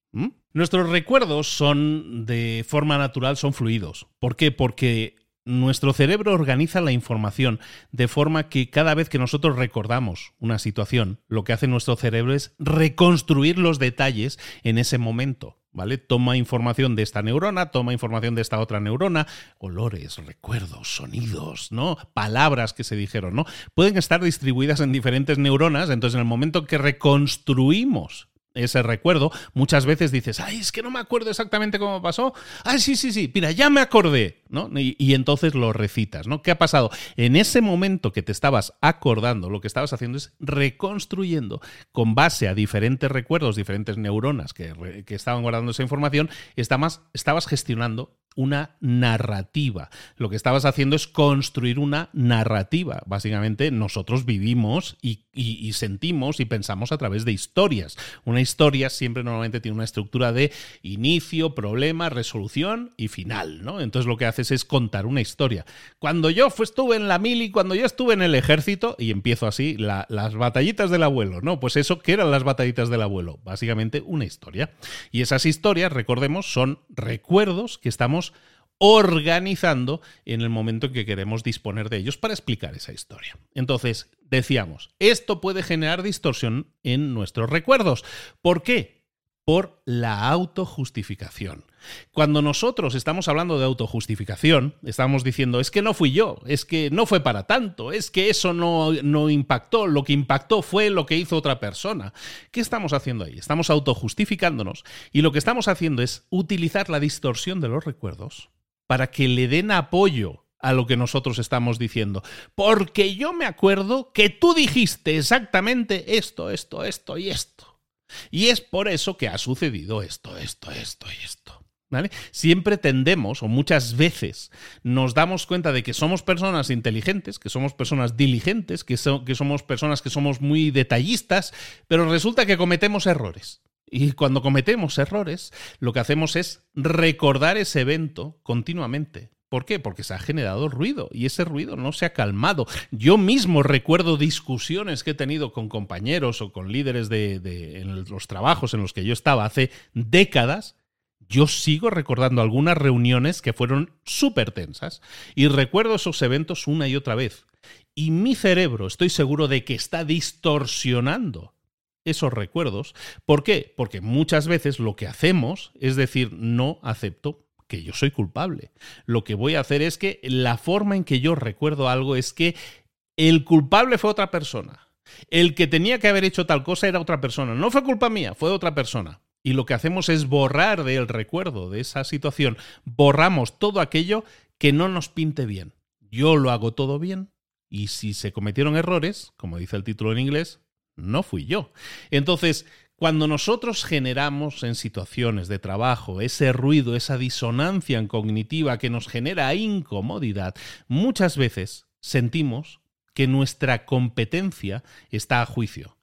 Nuestros recuerdos son de forma natural, son fluidos. ¿Por qué? Porque nuestro cerebro organiza la información de forma que cada vez que nosotros recordamos una situación, lo que hace nuestro cerebro es reconstruir los detalles en ese momento. ¿Vale? Toma información de esta neurona, toma información de esta otra neurona, olores, recuerdos, sonidos, ¿no? Palabras que se dijeron, ¿no? Pueden estar distribuidas en diferentes neuronas, entonces en el momento que reconstruimos ese recuerdo, muchas veces dices, ay, es que no me acuerdo exactamente cómo pasó. Ay, sí, sí, sí, mira, ya me acordé, y, entonces lo recitas, ¿no? ¿Qué ha pasado? En ese momento que te estabas acordando, lo que estabas haciendo es reconstruyendo con base a diferentes recuerdos, diferentes neuronas que, que estaban guardando esa información, estabas, estabas gestionando una narrativa. Lo que estabas haciendo es construir una narrativa. Básicamente nosotros vivimos y, sentimos y pensamos a través de historias. Una historia siempre normalmente tiene una estructura de inicio, problema, resolución y final. ¿no? Entonces lo que haces es contar una historia. Cuando yo estuve en la mili, cuando yo estuve en el ejército, y empiezo así, las batallitas del abuelo, ¿no? Pues eso, ¿qué eran las batallitas del abuelo? Básicamente una historia. Y esas historias, recordemos, son recuerdos que estamos organizando en el momento en que queremos disponer de ellos para explicar esa historia. Entonces, decíamos, esto puede generar distorsión en nuestros recuerdos. ¿Por qué? Por la autojustificación. Cuando nosotros estamos hablando de autojustificación, estamos diciendo, es que no fui yo, es que no fue para tanto, es que eso no, no impactó, lo que impactó fue lo que hizo otra persona. ¿Qué estamos haciendo ahí? Estamos autojustificándonos y lo que estamos haciendo es utilizar la distorsión de los recuerdos para que le den apoyo a lo que nosotros estamos diciendo. Porque yo me acuerdo que tú dijiste exactamente esto, esto, esto y esto. Y es por eso que ha sucedido esto, esto, esto y esto. Siempre tendemos, o muchas veces, nos damos cuenta de que somos personas inteligentes, que somos personas diligentes, que, que somos personas que somos muy detallistas, pero resulta que cometemos errores. Y cuando cometemos errores, lo que hacemos es recordar ese evento continuamente. ¿Por qué? Porque se ha generado ruido y ese ruido no se ha calmado. Yo mismo recuerdo discusiones que he tenido con compañeros o con líderes de, en los trabajos en los que yo estaba hace décadas Yo sigo recordando algunas reuniones que fueron súper tensas y recuerdo esos eventos una y otra vez. Y mi cerebro estoy seguro de que está distorsionando esos recuerdos. ¿Por qué? Porque muchas veces lo que hacemos es decir, no acepto que yo soy culpable. Lo que voy a hacer es que la forma en que yo recuerdo algo es que el culpable fue otra persona. El que tenía que haber hecho tal cosa era otra persona. No fue culpa mía, fue otra persona. Y lo que hacemos es borrar del recuerdo de esa situación, borramos todo aquello que no nos pinte bien. Yo lo hago todo bien y si se cometieron errores, como dice el título en inglés, no fui yo. Entonces, cuando nosotros generamos en situaciones de trabajo ese ruido, esa disonancia cognitiva que nos genera incomodidad, muchas veces sentimos que nuestra competencia está a juicio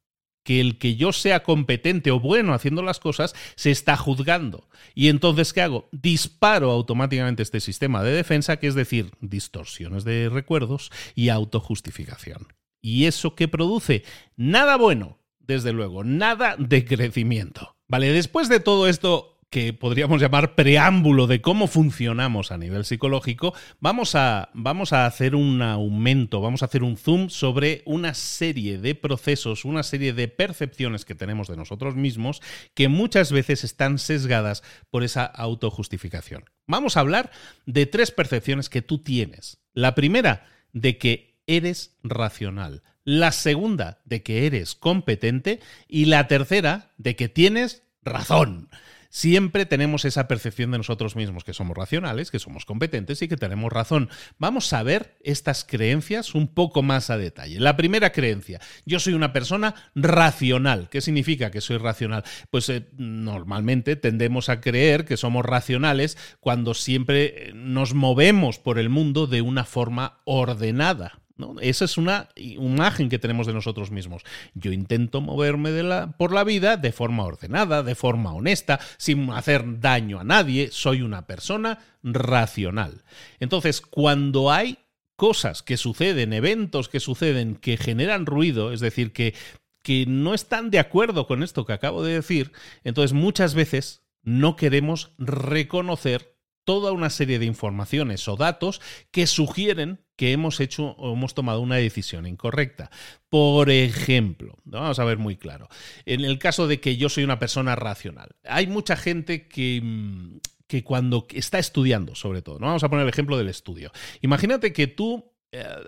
que el que yo sea competente o bueno haciendo las cosas se está juzgando. Y entonces, ¿qué hago? Disparo automáticamente este sistema de defensa, que es decir, distorsiones de recuerdos y autojustificación. ¿Y eso qué produce? Nada bueno, desde luego, nada de crecimiento. Vale, después de todo esto que podríamos llamar preámbulo de cómo funcionamos a nivel psicológico, vamos a, vamos a hacer un aumento, vamos a hacer un zoom sobre una serie de procesos, una serie de percepciones que tenemos de nosotros mismos que muchas veces están sesgadas por esa autojustificación. Vamos a hablar de tres percepciones que tú tienes. La primera, de que eres racional. La segunda, de que eres competente. Y la tercera, de que tienes razón siempre tenemos esa percepción de nosotros mismos, que somos racionales, que somos competentes y que tenemos razón. Vamos a ver estas creencias un poco más a detalle. La primera creencia, yo soy una persona racional. ¿Qué significa que soy racional? Pues eh, normalmente tendemos a creer que somos racionales cuando siempre nos movemos por el mundo de una forma ordenada. Esa es una imagen que tenemos de nosotros mismos. Yo intento moverme por la vida de forma ordenada, de forma honesta, sin hacer daño a nadie. Soy una persona racional. Entonces, cuando hay cosas que suceden, eventos que suceden, que generan ruido, es decir, que, que no están de acuerdo con esto que acabo de decir, entonces muchas veces no queremos reconocer toda una serie de informaciones o datos que sugieren que hemos hecho o hemos tomado una decisión incorrecta. Por ejemplo, vamos a ver muy claro, en el caso de que yo soy una persona racional, hay mucha gente que, mm, que cuando está estudiando, sobre todo, ¿no? vamos a poner el ejemplo del estudio. Imagínate que tú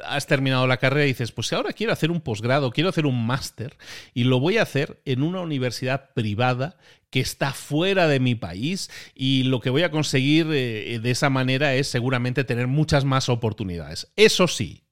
has terminado la carrera y dices, pues ahora quiero hacer un posgrado, quiero hacer un máster y lo voy a hacer en una universidad privada que está fuera de mi país y lo que voy a conseguir eh, de esa manera es seguramente tener muchas más oportunidades. Eso sí,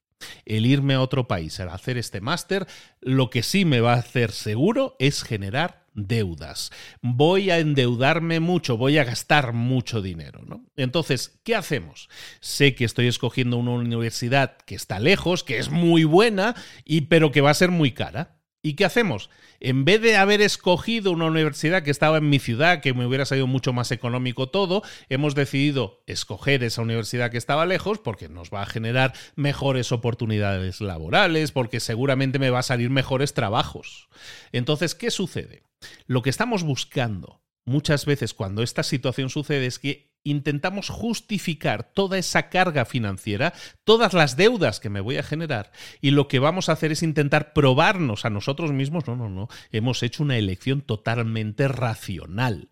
el irme a otro país, a hacer este máster, lo que sí me va a hacer seguro es generar deudas. Voy a endeudarme mucho, voy a gastar mucho dinero. ¿no? Entonces, ¿qué hacemos? Sé que estoy escogiendo una universidad que está lejos, que es muy buena, y, pero que va a ser muy cara. ¿Y qué hacemos? En vez de haber escogido una universidad que estaba en mi ciudad, que me hubiera salido mucho más económico todo, hemos decidido escoger esa universidad que estaba lejos porque nos va a generar mejores oportunidades laborales, porque seguramente me va a salir mejores trabajos. Entonces, ¿qué sucede? Lo que estamos buscando muchas veces cuando esta situación sucede es que intentamos justificar toda esa carga financiera, todas las deudas que me voy a generar, y lo que vamos a hacer es intentar probarnos a nosotros mismos, no, no, no, hemos hecho una elección totalmente racional.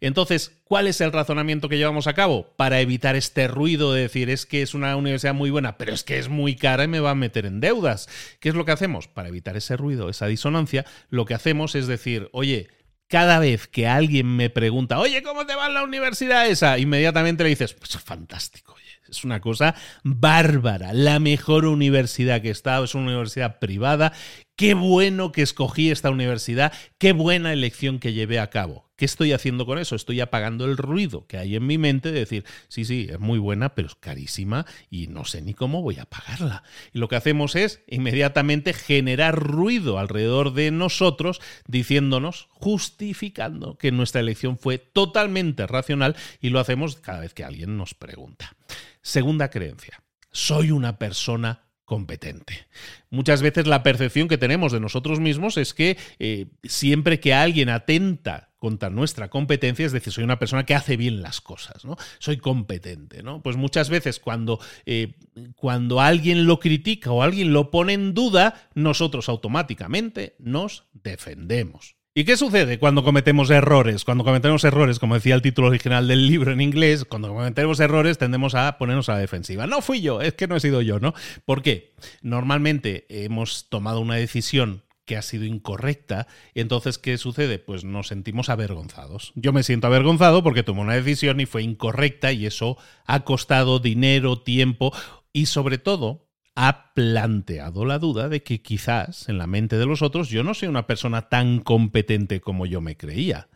Entonces, ¿cuál es el razonamiento que llevamos a cabo? Para evitar este ruido de decir es que es una universidad muy buena, pero es que es muy cara y me va a meter en deudas. ¿Qué es lo que hacemos? Para evitar ese ruido, esa disonancia, lo que hacemos es decir, oye, cada vez que alguien me pregunta, oye, ¿cómo te va la universidad esa? Inmediatamente le dices, pues fantástico, oye, es una cosa bárbara, la mejor universidad que estado, es una universidad privada, qué bueno que escogí esta universidad, qué buena elección que llevé a cabo. ¿Qué estoy haciendo con eso? Estoy apagando el ruido que hay en mi mente de decir, sí, sí, es muy buena, pero es carísima y no sé ni cómo voy a pagarla. Y lo que hacemos es inmediatamente generar ruido alrededor de nosotros, diciéndonos, justificando que nuestra elección fue totalmente racional y lo hacemos cada vez que alguien nos pregunta. Segunda creencia, soy una persona competente. Muchas veces la percepción que tenemos de nosotros mismos es que eh, siempre que alguien atenta contra nuestra competencia, es decir, soy una persona que hace bien las cosas, ¿no? Soy competente, ¿no? Pues muchas veces cuando, eh, cuando alguien lo critica o alguien lo pone en duda, nosotros automáticamente nos defendemos. ¿Y qué sucede cuando cometemos errores? Cuando cometemos errores, como decía el título original del libro en inglés, cuando cometemos errores tendemos a ponernos a la defensiva. No fui yo, es que no he sido yo, ¿no? ¿Por qué? Normalmente hemos tomado una decisión que ha sido incorrecta. Entonces, ¿qué sucede? Pues nos sentimos avergonzados. Yo me siento avergonzado porque tomé una decisión y fue incorrecta y eso ha costado dinero, tiempo y sobre todo ha planteado la duda de que quizás en la mente de los otros yo no soy una persona tan competente como yo me creía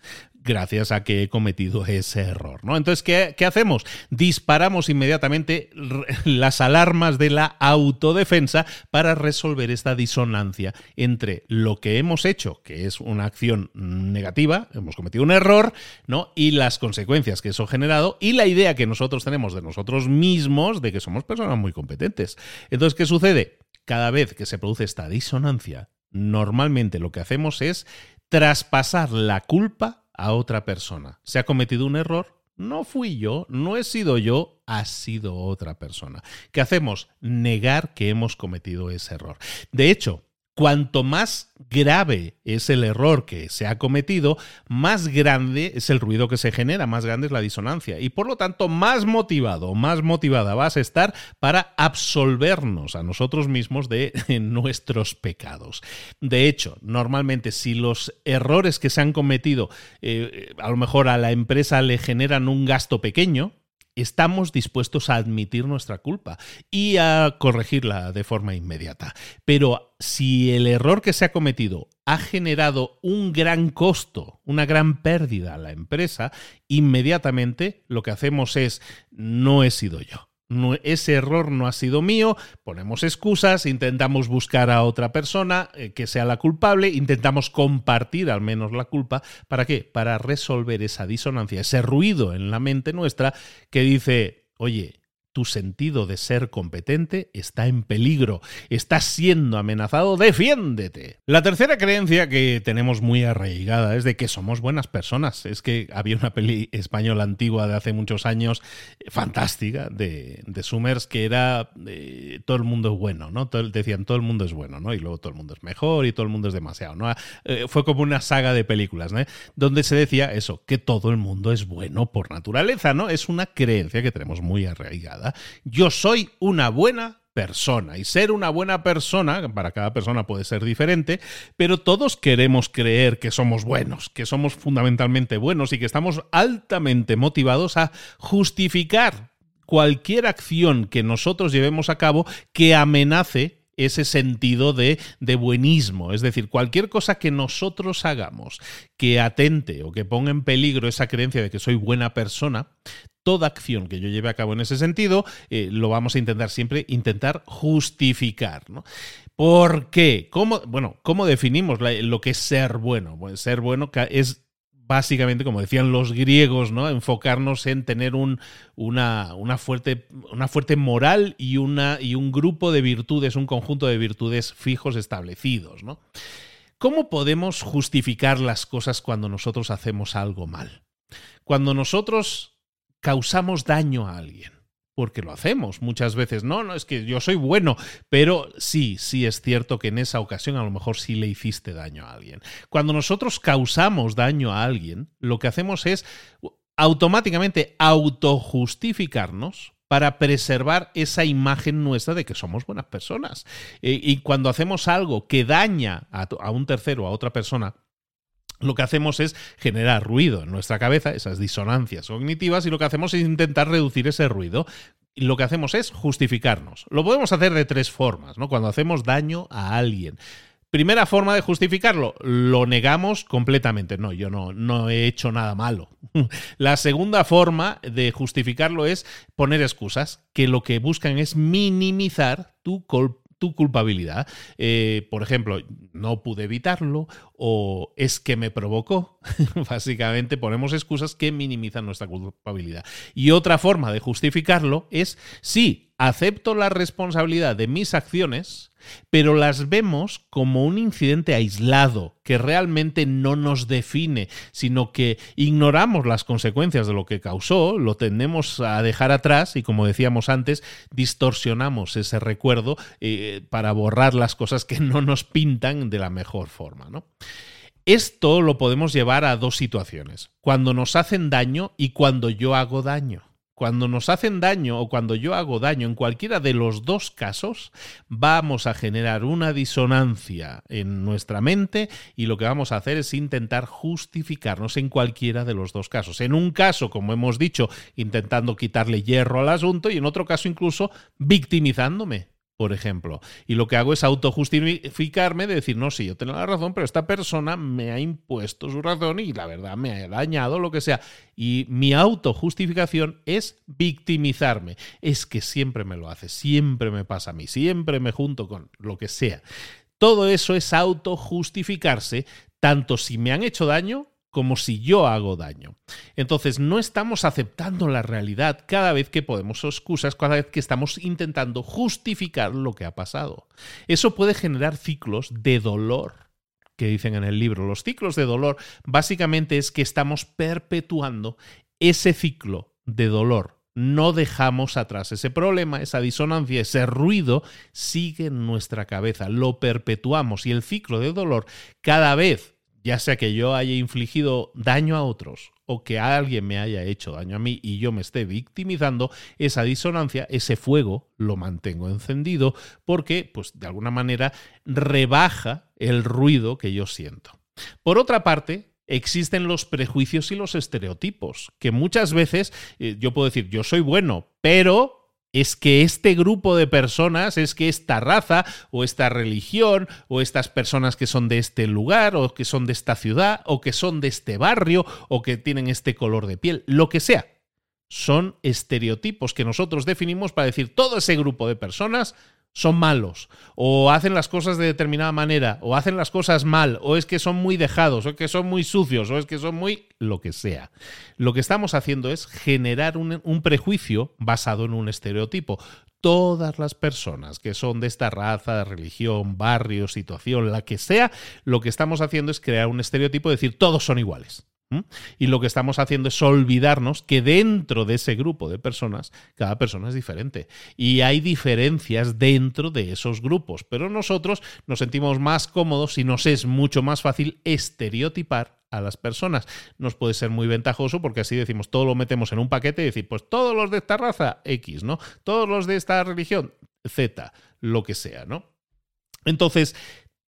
gracias a que he cometido ese error. ¿no? Entonces, ¿qué, ¿qué, hacemos? Disparamos inmediatamente las alarmas de la autodefensa para resolver esta disonancia entre lo que hemos hecho, que es una acción negativa, hemos cometido un error, ¿no? y las consecuencias que eso ha generado, y la idea que nosotros tenemos de nosotros mismos de que somos personas muy competentes. Entonces, ¿qué sucede? Cada vez que se produce esta disonancia, normalmente lo que hacemos es traspasar la culpa a otra persona. Se ha cometido un error, no fui yo, no he sido yo, ha sido otra persona. ¿Qué hacemos? Negar que hemos cometido ese error. De hecho, Cuanto más grave es el error que se ha cometido, más grande es el ruido que se genera, más grande es la disonancia. Y por lo tanto, más motivado, más motivada vas a estar para absolvernos a nosotros mismos de nuestros pecados. De hecho, normalmente si los errores que se han cometido, eh, a lo mejor a la empresa le generan un gasto pequeño, estamos dispuestos a admitir nuestra culpa y a corregirla de forma inmediata. Pero si el error que se ha cometido ha generado un gran costo, una gran pérdida a la empresa, inmediatamente lo que hacemos es no he sido yo ese error no ha sido mío, ponemos excusas, intentamos buscar a otra persona eh, que sea la culpable, intentamos compartir al menos la culpa. ¿Para qué? Para resolver esa disonancia, ese ruido en la mente nuestra que dice, oye, tu sentido de ser competente está en peligro, estás siendo amenazado, defiéndete. La tercera creencia que tenemos muy arraigada es de que somos buenas personas. Es que había una peli española antigua de hace muchos años, fantástica, de, de Summers, que era eh, todo el mundo es bueno, ¿no? decían todo el mundo es bueno, ¿no? Y luego todo el mundo es mejor y todo el mundo es demasiado, ¿no? Eh, fue como una saga de películas, ¿no? Donde se decía eso, que todo el mundo es bueno por naturaleza, ¿no? Es una creencia que tenemos muy arraigada. Yo soy una buena persona. Y ser una buena persona, para cada persona puede ser diferente, pero todos queremos creer que somos buenos, que somos fundamentalmente buenos y que estamos altamente motivados a justificar cualquier acción que nosotros llevemos a cabo que amenace ese sentido de, de, buenismo. Es decir, cualquier cosa que nosotros hagamos que atente o que ponga en peligro esa creencia de que soy buena persona, toda acción que yo lleve a cabo en ese sentido, eh, lo vamos a intentar siempre, intentar justificar. ¿no? ¿Por qué? ¿Cómo, bueno, ¿cómo definimos lo que es ser bueno? Ser bueno es básicamente, como decían los griegos, ¿no? enfocarnos en tener un, una, una, fuerte, una fuerte moral y, una, y un grupo de virtudes, un conjunto de virtudes fijos establecidos. ¿no? ¿Cómo podemos justificar las cosas cuando nosotros hacemos algo mal? Cuando nosotros causamos daño a alguien porque lo hacemos muchas veces. No, no, es que yo soy bueno, pero sí, sí es cierto que en esa ocasión a lo mejor sí le hiciste daño a alguien. Cuando nosotros causamos daño a alguien, lo que hacemos es automáticamente autojustificarnos para preservar esa imagen nuestra de que somos buenas personas. Eh, y cuando hacemos algo que daña a, un tercero, a otra persona, lo que hacemos es generar ruido en nuestra cabeza, esas disonancias cognitivas, y lo que hacemos es intentar reducir ese ruido. Lo que hacemos es justificarnos. Lo podemos hacer de tres formas, ¿no? Cuando hacemos daño a alguien. Primera forma de justificarlo, lo negamos completamente. No, yo no, no he hecho nada malo. La segunda forma de justificarlo es poner excusas, que lo que buscan es minimizar tu, tu culpabilidad. Eh, por ejemplo, no pude evitarlo o es que me provocó. Básicamente ponemos excusas que minimizan nuestra culpabilidad. Y otra forma de justificarlo es, sí, acepto la responsabilidad de mis acciones, pero las vemos como un incidente aislado que realmente no nos define, sino que ignoramos las consecuencias de lo que causó, lo tendemos a dejar atrás y como decíamos antes, distorsionamos ese recuerdo eh, para borrar las cosas que no nos pintan de la mejor forma. ¿no? Esto lo podemos llevar a dos situaciones, cuando nos hacen daño y cuando yo hago daño. Cuando nos hacen daño o cuando yo hago daño, en cualquiera de los dos casos, vamos a generar una disonancia en nuestra mente y lo que vamos a hacer es intentar justificarnos en cualquiera de los dos casos. En un caso, como hemos dicho, intentando quitarle hierro al asunto y en otro caso incluso victimizándome por ejemplo. Y lo que hago es autojustificarme de decir, no, sí, yo tengo la razón, pero esta persona me ha impuesto su razón y la verdad me ha dañado, lo que sea. Y mi autojustificación es victimizarme. Es que siempre me lo hace, siempre me pasa a mí, siempre me junto con lo que sea. Todo eso es autojustificarse, tanto si me han hecho daño como si yo hago daño. Entonces, no estamos aceptando la realidad cada vez que podemos excusas, cada vez que estamos intentando justificar lo que ha pasado. Eso puede generar ciclos de dolor que dicen en el libro. Los ciclos de dolor básicamente es que estamos perpetuando ese ciclo de dolor. No dejamos atrás ese problema, esa disonancia, ese ruido sigue en nuestra cabeza, lo perpetuamos y el ciclo de dolor cada vez ya sea que yo haya infligido daño a otros o que alguien me haya hecho daño a mí y yo me esté victimizando, esa disonancia, ese fuego, lo mantengo encendido porque, pues, de alguna manera rebaja el ruido que yo siento. Por otra parte, existen los prejuicios y los estereotipos, que muchas veces eh, yo puedo decir, yo soy bueno, pero es que este grupo de personas, es que esta raza o esta religión o estas personas que son de este lugar o que son de esta ciudad o que son de este barrio o que tienen este color de piel, lo que sea, son estereotipos que nosotros definimos para decir todo ese grupo de personas son malos, o hacen las cosas de determinada manera, o hacen las cosas mal, o es que son muy dejados, o es que son muy sucios, o es que son muy lo que sea. Lo que estamos haciendo es generar un, un prejuicio basado en un estereotipo. Todas las personas que son de esta raza, religión, barrio, situación, la que sea, lo que estamos haciendo es crear un estereotipo de decir todos son iguales. Y lo que estamos haciendo es olvidarnos que dentro de ese grupo de personas, cada persona es diferente. Y hay diferencias dentro de esos grupos. Pero nosotros nos sentimos más cómodos y nos es mucho más fácil estereotipar a las personas. Nos puede ser muy ventajoso porque así decimos, todo lo metemos en un paquete y decir, pues todos los de esta raza, X, ¿no? Todos los de esta religión, Z, lo que sea, ¿no? Entonces,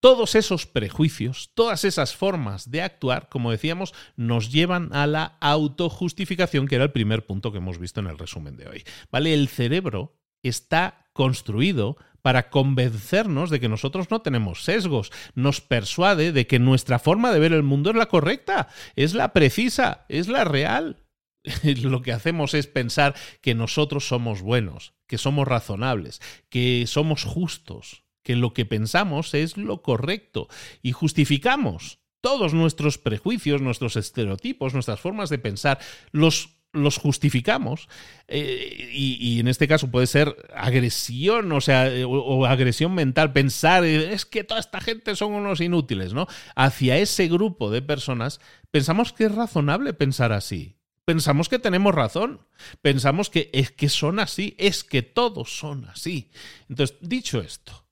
todos esos prejuicios, todas esas formas de actuar, como decíamos, nos llevan a la autojustificación, que era el primer punto que hemos visto en el resumen de hoy. ¿Vale? El cerebro está construido para convencernos de que nosotros no tenemos sesgos, nos persuade de que nuestra forma de ver el mundo es la correcta, es la precisa, es la real. Lo que hacemos es pensar que nosotros somos buenos, que somos razonables, que somos justos, que lo que pensamos es lo correcto y justificamos todos nuestros prejuicios, nuestros estereotipos, nuestras formas de pensar, los los justificamos eh, y, en este caso puede ser agresión, o sea, o, agresión mental, pensar, es que toda esta gente son unos inútiles, ¿no? Hacia ese grupo de personas pensamos que es razonable pensar así. Pensamos que tenemos razón, pensamos que es que son así, es que todos son así. Entonces, dicho esto,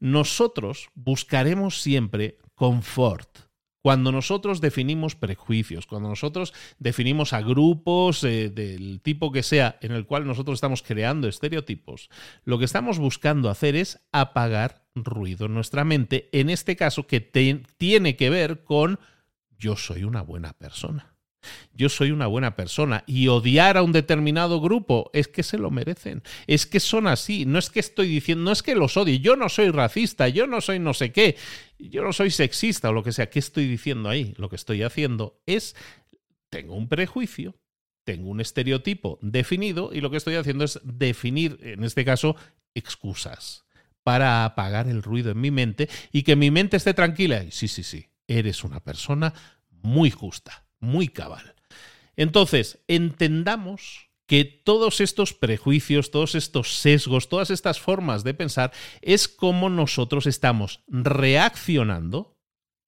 nosotros buscaremos siempre confort. Cuando nosotros definimos prejuicios, cuando nosotros definimos a grupos eh, del tipo que sea en el cual nosotros estamos creando estereotipos, lo que estamos buscando hacer es apagar ruido en nuestra mente, en este caso que tiene que ver con yo soy una buena persona yo soy una buena persona y odiar a un determinado grupo es que se lo merecen, es que son así, no es que estoy diciendo, no es que los odie, yo no soy racista, yo no soy no sé qué, yo no soy sexista o lo que sea, ¿qué estoy diciendo ahí? Lo que estoy haciendo es, tengo un prejuicio, tengo un estereotipo definido y lo que estoy haciendo es definir, en este caso, excusas para apagar el ruido en mi mente y que mi mente esté tranquila. Y sí, sí, sí, eres una persona muy justa muy cabal. Entonces, entendamos que todos estos prejuicios, todos estos sesgos, todas estas formas de pensar es como nosotros estamos reaccionando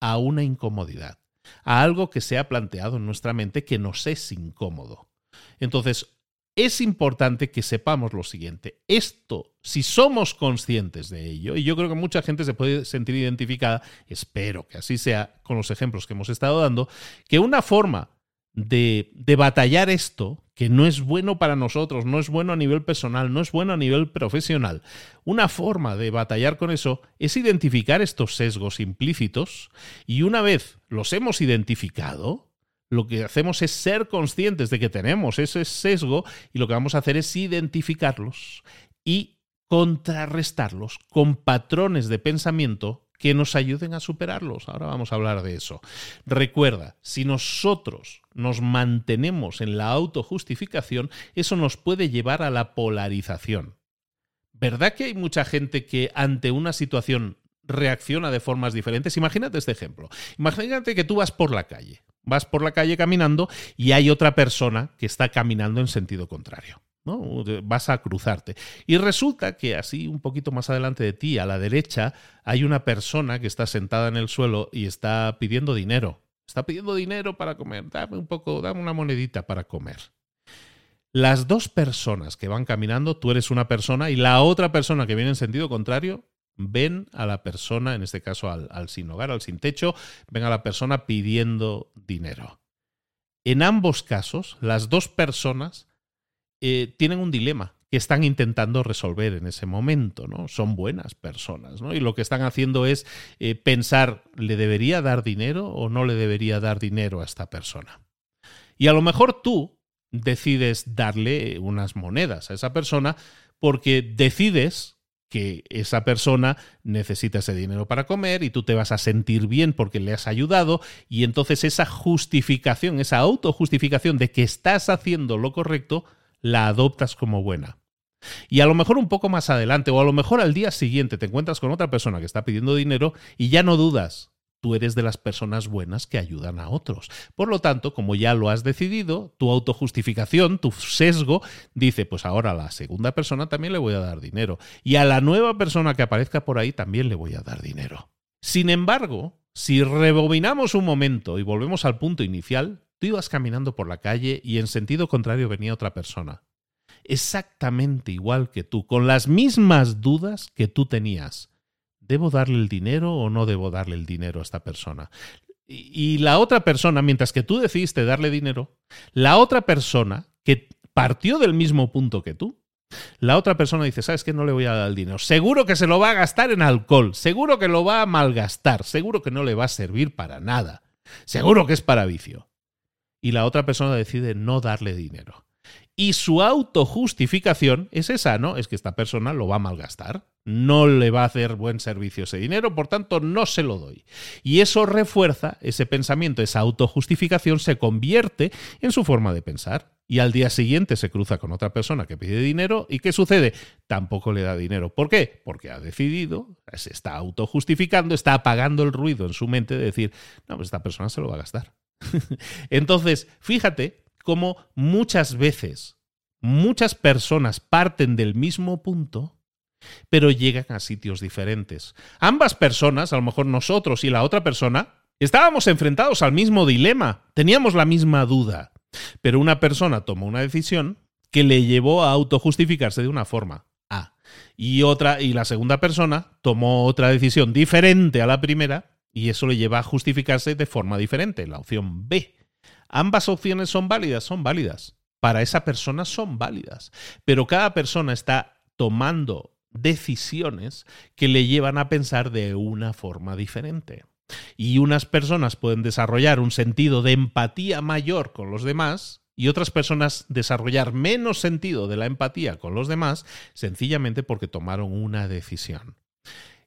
a una incomodidad, a algo que se ha planteado en nuestra mente que nos es incómodo. Entonces, es importante que sepamos lo siguiente. Esto, si somos conscientes de ello, y yo creo que mucha gente se puede sentir identificada, espero que así sea con los ejemplos que hemos estado dando, que una forma de, de, batallar esto, que no es bueno para nosotros, no es bueno a nivel personal, no es bueno a nivel profesional, una forma de batallar con eso es identificar estos sesgos implícitos y una vez los hemos identificado, lo que hacemos es ser conscientes de que tenemos ese sesgo y lo que vamos a hacer es identificarlos y contrarrestarlos con patrones de pensamiento que nos ayuden a superarlos. Ahora vamos a hablar de eso. Recuerda, si nosotros nos mantenemos en la autojustificación, eso nos puede llevar a la polarización. ¿Verdad que hay mucha gente que ante una situación reacciona de formas diferentes? Imagínate este ejemplo. Imagínate que tú vas por la calle, vas por la calle caminando y hay otra persona que está caminando en sentido contrario. Vas a cruzarte. Y resulta que así un poquito más adelante de ti, a la derecha, hay una persona que está sentada en el suelo y está pidiendo dinero. Está pidiendo dinero para comer. Dame un poco, dame una monedita para comer. Las dos personas que van caminando, tú eres una persona y la otra persona que viene en sentido contrario, ven a la persona, en este caso al, al sin hogar, al sin techo, ven a la persona pidiendo dinero. En ambos casos, las dos personas eh, tienen un dilema que están intentando resolver en ese momento, ¿no? Son buenas personas, ¿no? Y lo que están haciendo es eh, pensar, ¿le debería dar dinero o no le debería dar dinero a esta persona? Y a lo mejor tú decides darle unas monedas a esa persona porque decides que esa persona necesita ese dinero para comer y tú te vas a sentir bien porque le has ayudado y entonces esa justificación, esa autojustificación de que estás haciendo lo correcto, la adoptas como buena. Y a lo mejor un poco más adelante o a lo mejor al día siguiente te encuentras con otra persona que está pidiendo dinero y ya no dudas. Tú eres de las personas buenas que ayudan a otros. Por lo tanto, como ya lo has decidido, tu autojustificación, tu sesgo, dice, pues ahora a la segunda persona también le voy a dar dinero. Y a la nueva persona que aparezca por ahí también le voy a dar dinero. Sin embargo, si rebobinamos un momento y volvemos al punto inicial, Tú ibas caminando por la calle y en sentido contrario venía otra persona. Exactamente igual que tú, con las mismas dudas que tú tenías. ¿Debo darle el dinero o no debo darle el dinero a esta persona? Y la otra persona, mientras que tú decidiste darle dinero, la otra persona que partió del mismo punto que tú, la otra persona dice, ¿sabes qué? No le voy a dar el dinero. Seguro que se lo va a gastar en alcohol, seguro que lo va a malgastar, seguro que no le va a servir para nada, seguro que es para vicio y la otra persona decide no darle dinero. Y su autojustificación es esa, ¿no? Es que esta persona lo va a malgastar, no le va a hacer buen servicio ese dinero, por tanto no se lo doy. Y eso refuerza ese pensamiento, esa autojustificación se convierte en su forma de pensar. Y al día siguiente se cruza con otra persona que pide dinero y ¿qué sucede? Tampoco le da dinero. ¿Por qué? Porque ha decidido, se está autojustificando, está apagando el ruido en su mente de decir, no, pues esta persona se lo va a gastar. Entonces, fíjate cómo muchas veces muchas personas parten del mismo punto, pero llegan a sitios diferentes. Ambas personas, a lo mejor nosotros y la otra persona, estábamos enfrentados al mismo dilema, teníamos la misma duda, pero una persona tomó una decisión que le llevó a autojustificarse de una forma. A. Y otra, y la segunda persona tomó otra decisión diferente a la primera y eso le lleva a justificarse de forma diferente, la opción B. Ambas opciones son válidas, son válidas. Para esa persona son válidas. Pero cada persona está tomando decisiones que le llevan a pensar de una forma diferente. Y unas personas pueden desarrollar un sentido de empatía mayor con los demás y otras personas desarrollar menos sentido de la empatía con los demás sencillamente porque tomaron una decisión.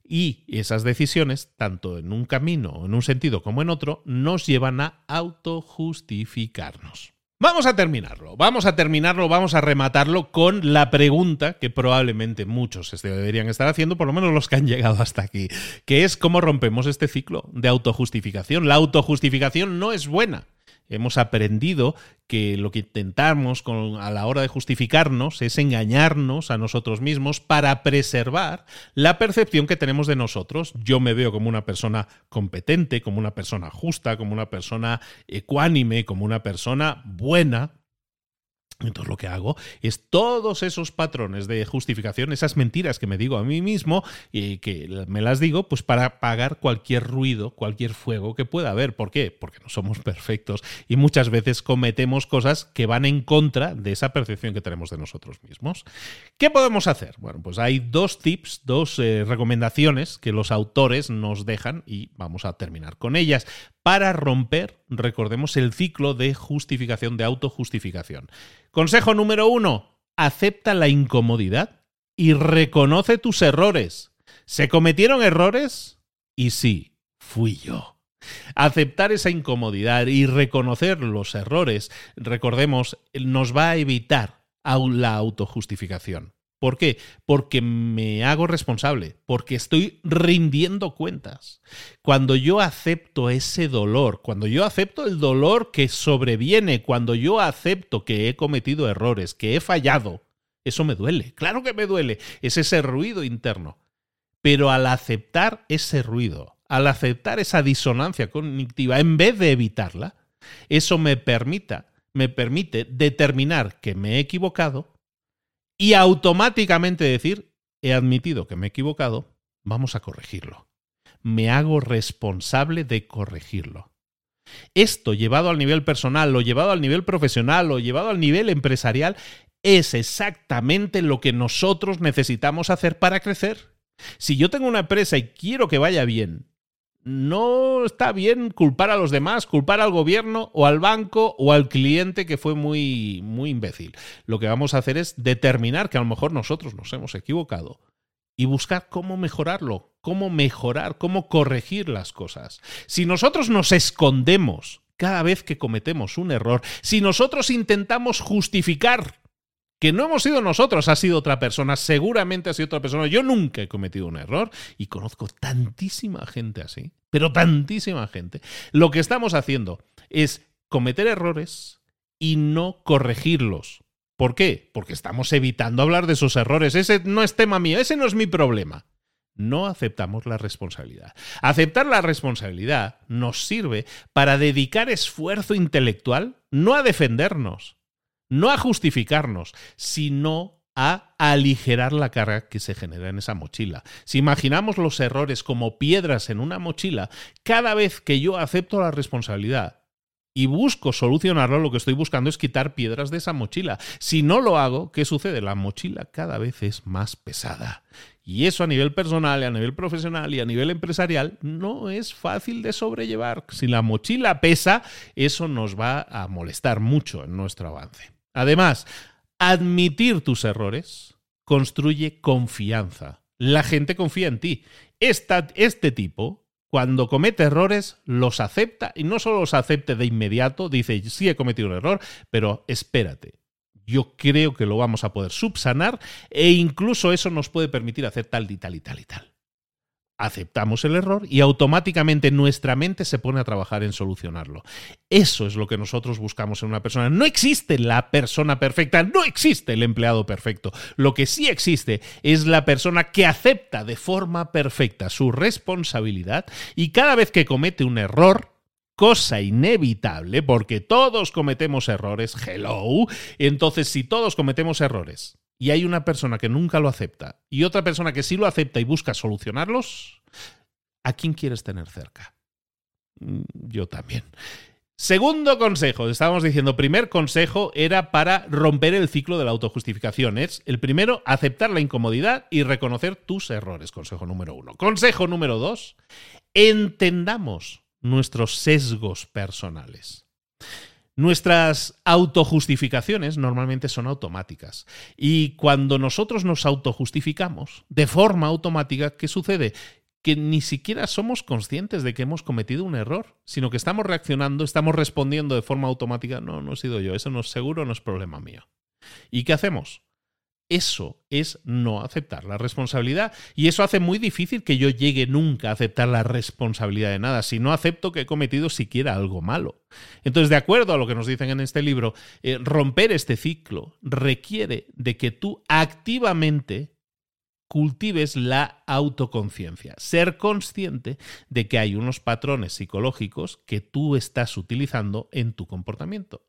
Y esas decisiones, tanto en un camino, en un sentido como en otro, nos llevan a autojustificarnos. Vamos a terminarlo, vamos a terminarlo, vamos a rematarlo con la pregunta que probablemente muchos deberían estar haciendo, por lo menos los que han llegado hasta aquí, que es cómo rompemos este ciclo de autojustificación. La autojustificación no es buena. Hemos aprendido que lo que intentamos a la hora de justificarnos es engañarnos a nosotros mismos para preservar la percepción que tenemos de nosotros. Yo me veo como una persona competente, como una persona justa, como una persona ecuánime, como una persona buena, entonces lo que hago es todos esos patrones de justificación, esas mentiras que me digo a mí mismo y que me las digo, pues para apagar cualquier ruido, cualquier fuego que pueda haber. ¿Por qué? Porque no somos perfectos y muchas veces cometemos cosas que van en contra de esa percepción que tenemos de nosotros mismos. ¿Qué podemos hacer? Bueno, pues hay dos tips, dos eh, recomendaciones que los autores nos dejan y vamos a terminar con ellas para romper, recordemos, el ciclo de justificación, de autojustificación. Consejo número uno, acepta la incomodidad y reconoce tus errores. ¿Se cometieron errores? Y sí, fui yo. Aceptar esa incomodidad y reconocer los errores, recordemos, nos va a evitar la autojustificación. ¿Por qué? Porque me hago responsable, porque estoy rindiendo cuentas. Cuando yo acepto ese dolor, cuando yo acepto el dolor que sobreviene, cuando yo acepto que he cometido errores, que he fallado, eso me duele. Claro que me duele. Es ese ruido interno. Pero al aceptar ese ruido, al aceptar esa disonancia cognitiva, en vez de evitarla, eso me permita, me permite determinar que me he equivocado y automáticamente decir, he admitido que me he equivocado, vamos a corregirlo. Me hago responsable de corregirlo. Esto llevado al nivel personal, o llevado al nivel profesional, o llevado al nivel empresarial, es exactamente lo que nosotros necesitamos hacer para crecer. Si yo tengo una empresa y quiero que vaya bien, no está bien culpar a los demás, culpar al gobierno o al banco o al cliente que fue muy, muy imbécil. Lo que vamos a hacer es determinar que a lo mejor nosotros nos hemos equivocado y buscar cómo mejorarlo, cómo mejorar, cómo corregir las cosas. Si nosotros nos escondemos cada vez que cometemos un error, si nosotros intentamos justificar que no hemos sido nosotros, ha sido otra persona, seguramente ha sido otra persona. Yo nunca he cometido un error y conozco tantísima gente así, pero tantísima gente. Lo que estamos haciendo es cometer errores y no corregirlos. ¿Por qué? Porque estamos evitando hablar de esos errores. Ese no es tema mío, ese no es mi problema. No aceptamos la responsabilidad. Aceptar la responsabilidad nos sirve para dedicar esfuerzo intelectual no a defendernos, no a justificarnos, sino a aligerar la carga que se genera en esa mochila. Si imaginamos los errores como piedras en una mochila, cada vez que yo acepto la responsabilidad y busco solucionarlo, lo que estoy buscando es quitar piedras de esa mochila. Si no lo hago, ¿qué sucede? La mochila cada vez es más pesada. Y eso a nivel personal, a nivel profesional y a nivel empresarial no es fácil de sobrellevar. Si la mochila pesa, eso nos va a molestar mucho en nuestro avance. Además, admitir tus errores construye confianza. La gente confía en ti. este tipo, cuando comete errores, los acepta y no solo los acepte de inmediato, dice, sí he cometido un error, pero espérate. Yo creo que lo vamos a poder subsanar e incluso eso nos puede permitir hacer tal y tal y tal y tal aceptamos el error y automáticamente nuestra mente se pone a trabajar en solucionarlo. Eso es lo que nosotros buscamos en una persona. No existe la persona perfecta, no existe el empleado perfecto. Lo que sí existe es la persona que acepta de forma perfecta su responsabilidad y cada vez que comete un error, cosa inevitable, porque todos cometemos errores, hello, entonces si todos cometemos errores y hay una persona que nunca lo acepta y otra persona que sí lo acepta y busca solucionarlos, ¿a quién quieres tener cerca? Mm, yo también. Segundo consejo, estábamos diciendo, primer consejo era para romper el ciclo de la autojustificación. Es el primero, aceptar la incomodidad y reconocer tus errores. Consejo número uno. Consejo número dos, entendamos nuestros sesgos personales. Nuestras autojustificaciones normalmente son automáticas. Y cuando nosotros nos autojustificamos de forma automática, ¿qué sucede? Que ni siquiera somos conscientes de que hemos cometido un error, sino que estamos reaccionando, estamos respondiendo de forma automática. No, no he sido yo, eso no es seguro, no es problema mío. ¿Y qué hacemos? Eso es no aceptar la responsabilidad. Y eso hace muy difícil que yo llegue nunca a aceptar la responsabilidad de nada, si no acepto que he cometido siquiera algo malo. Entonces, de acuerdo a lo que nos dicen en este libro, eh, romper este ciclo requiere de que tú activamente cultives la autoconciencia, ser consciente de que hay unos patrones psicológicos que tú estás utilizando en tu comportamiento.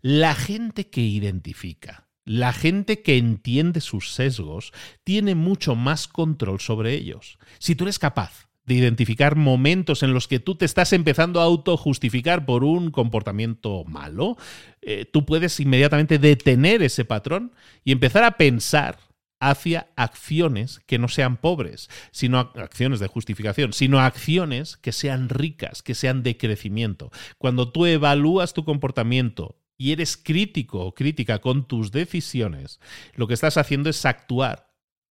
La gente que identifica la gente que entiende sus sesgos tiene mucho más control sobre ellos. Si tú eres capaz de identificar momentos en los que tú te estás empezando a autojustificar por un comportamiento malo, eh, tú puedes inmediatamente detener ese patrón y empezar a pensar hacia acciones que no sean pobres, sino acciones de justificación, sino acciones que sean ricas, que sean de crecimiento. Cuando tú evalúas tu comportamiento y eres crítico o crítica con tus decisiones, lo que estás haciendo es actuar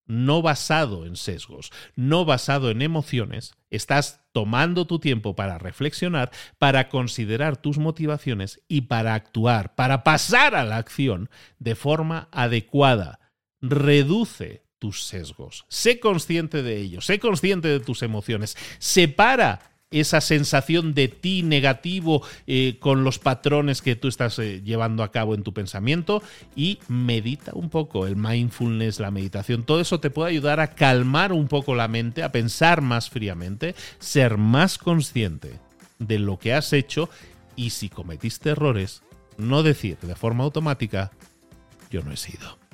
no basado en sesgos, no basado en emociones, estás tomando tu tiempo para reflexionar, para considerar tus motivaciones y para actuar, para pasar a la acción de forma adecuada. Reduce tus sesgos, sé consciente de ellos, sé consciente de tus emociones, separa esa sensación de ti negativo eh, con los patrones que tú estás eh, llevando a cabo en tu pensamiento y medita un poco. El mindfulness, la meditación, todo eso te puede ayudar a calmar un poco la mente, a pensar más fríamente, ser más consciente de lo que has hecho y si cometiste errores, no decir de forma automática, yo no he sido.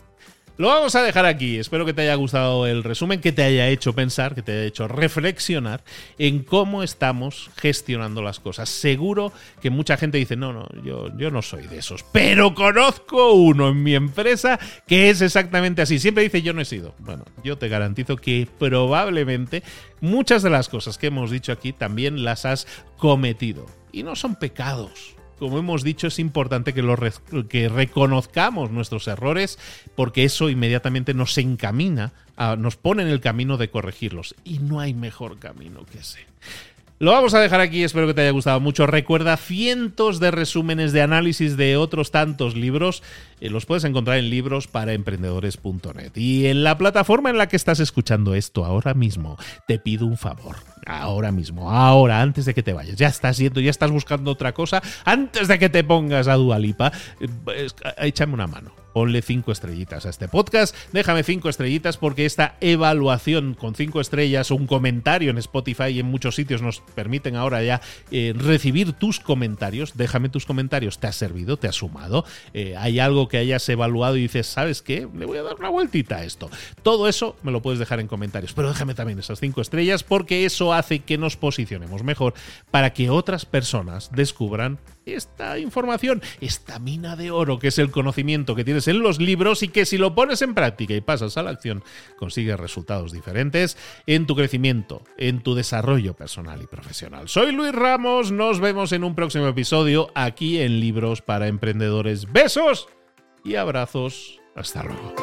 Lo vamos a dejar aquí. Espero que te haya gustado el resumen, que te haya hecho pensar, que te haya hecho reflexionar en cómo estamos gestionando las cosas. Seguro que mucha gente dice, no, no, yo, yo no soy de esos, pero conozco uno en mi empresa que es exactamente así. Siempre dice, yo no he sido. Bueno, yo te garantizo que probablemente muchas de las cosas que hemos dicho aquí también las has cometido. Y no son pecados como hemos dicho, es importante que, lo que reconozcamos nuestros errores porque eso inmediatamente nos encamina, nos pone en el camino de corregirlos. Y no hay mejor camino que ese. Lo vamos a dejar aquí, espero que te haya gustado mucho. Recuerda cientos de resúmenes de análisis de otros tantos libros. Eh, los puedes encontrar en librosparaemprendedores.net. Y en la plataforma en la que estás escuchando esto ahora mismo, te pido un favor. Ahora mismo, ahora, antes de que te vayas. Ya estás yendo, ya estás buscando otra cosa. Antes de que te pongas a Dualipa, eh, échame una mano ponle cinco estrellitas a este podcast, déjame cinco estrellitas porque esta evaluación con cinco estrellas o un comentario en Spotify y en muchos sitios nos permiten ahora ya eh, recibir tus comentarios. Déjame tus comentarios, ¿te ha servido? ¿Te ha sumado? ¿Hay algo que hayas evaluado y dices, ¿sabes qué? Le voy a dar una vueltita a esto. Todo eso me lo puedes dejar en comentarios, pero déjame también esas cinco estrellas porque eso hace que nos posicionemos mejor para que otras personas descubran esta información, esta mina de oro que es el conocimiento que tienes en los libros y que si lo pones en práctica y pasas a la acción, consigues resultados diferentes en tu crecimiento, en tu desarrollo personal y profesional. Soy Luis Ramos, nos vemos en un próximo episodio aquí en Libros para Emprendedores. Besos y abrazos. Hasta luego.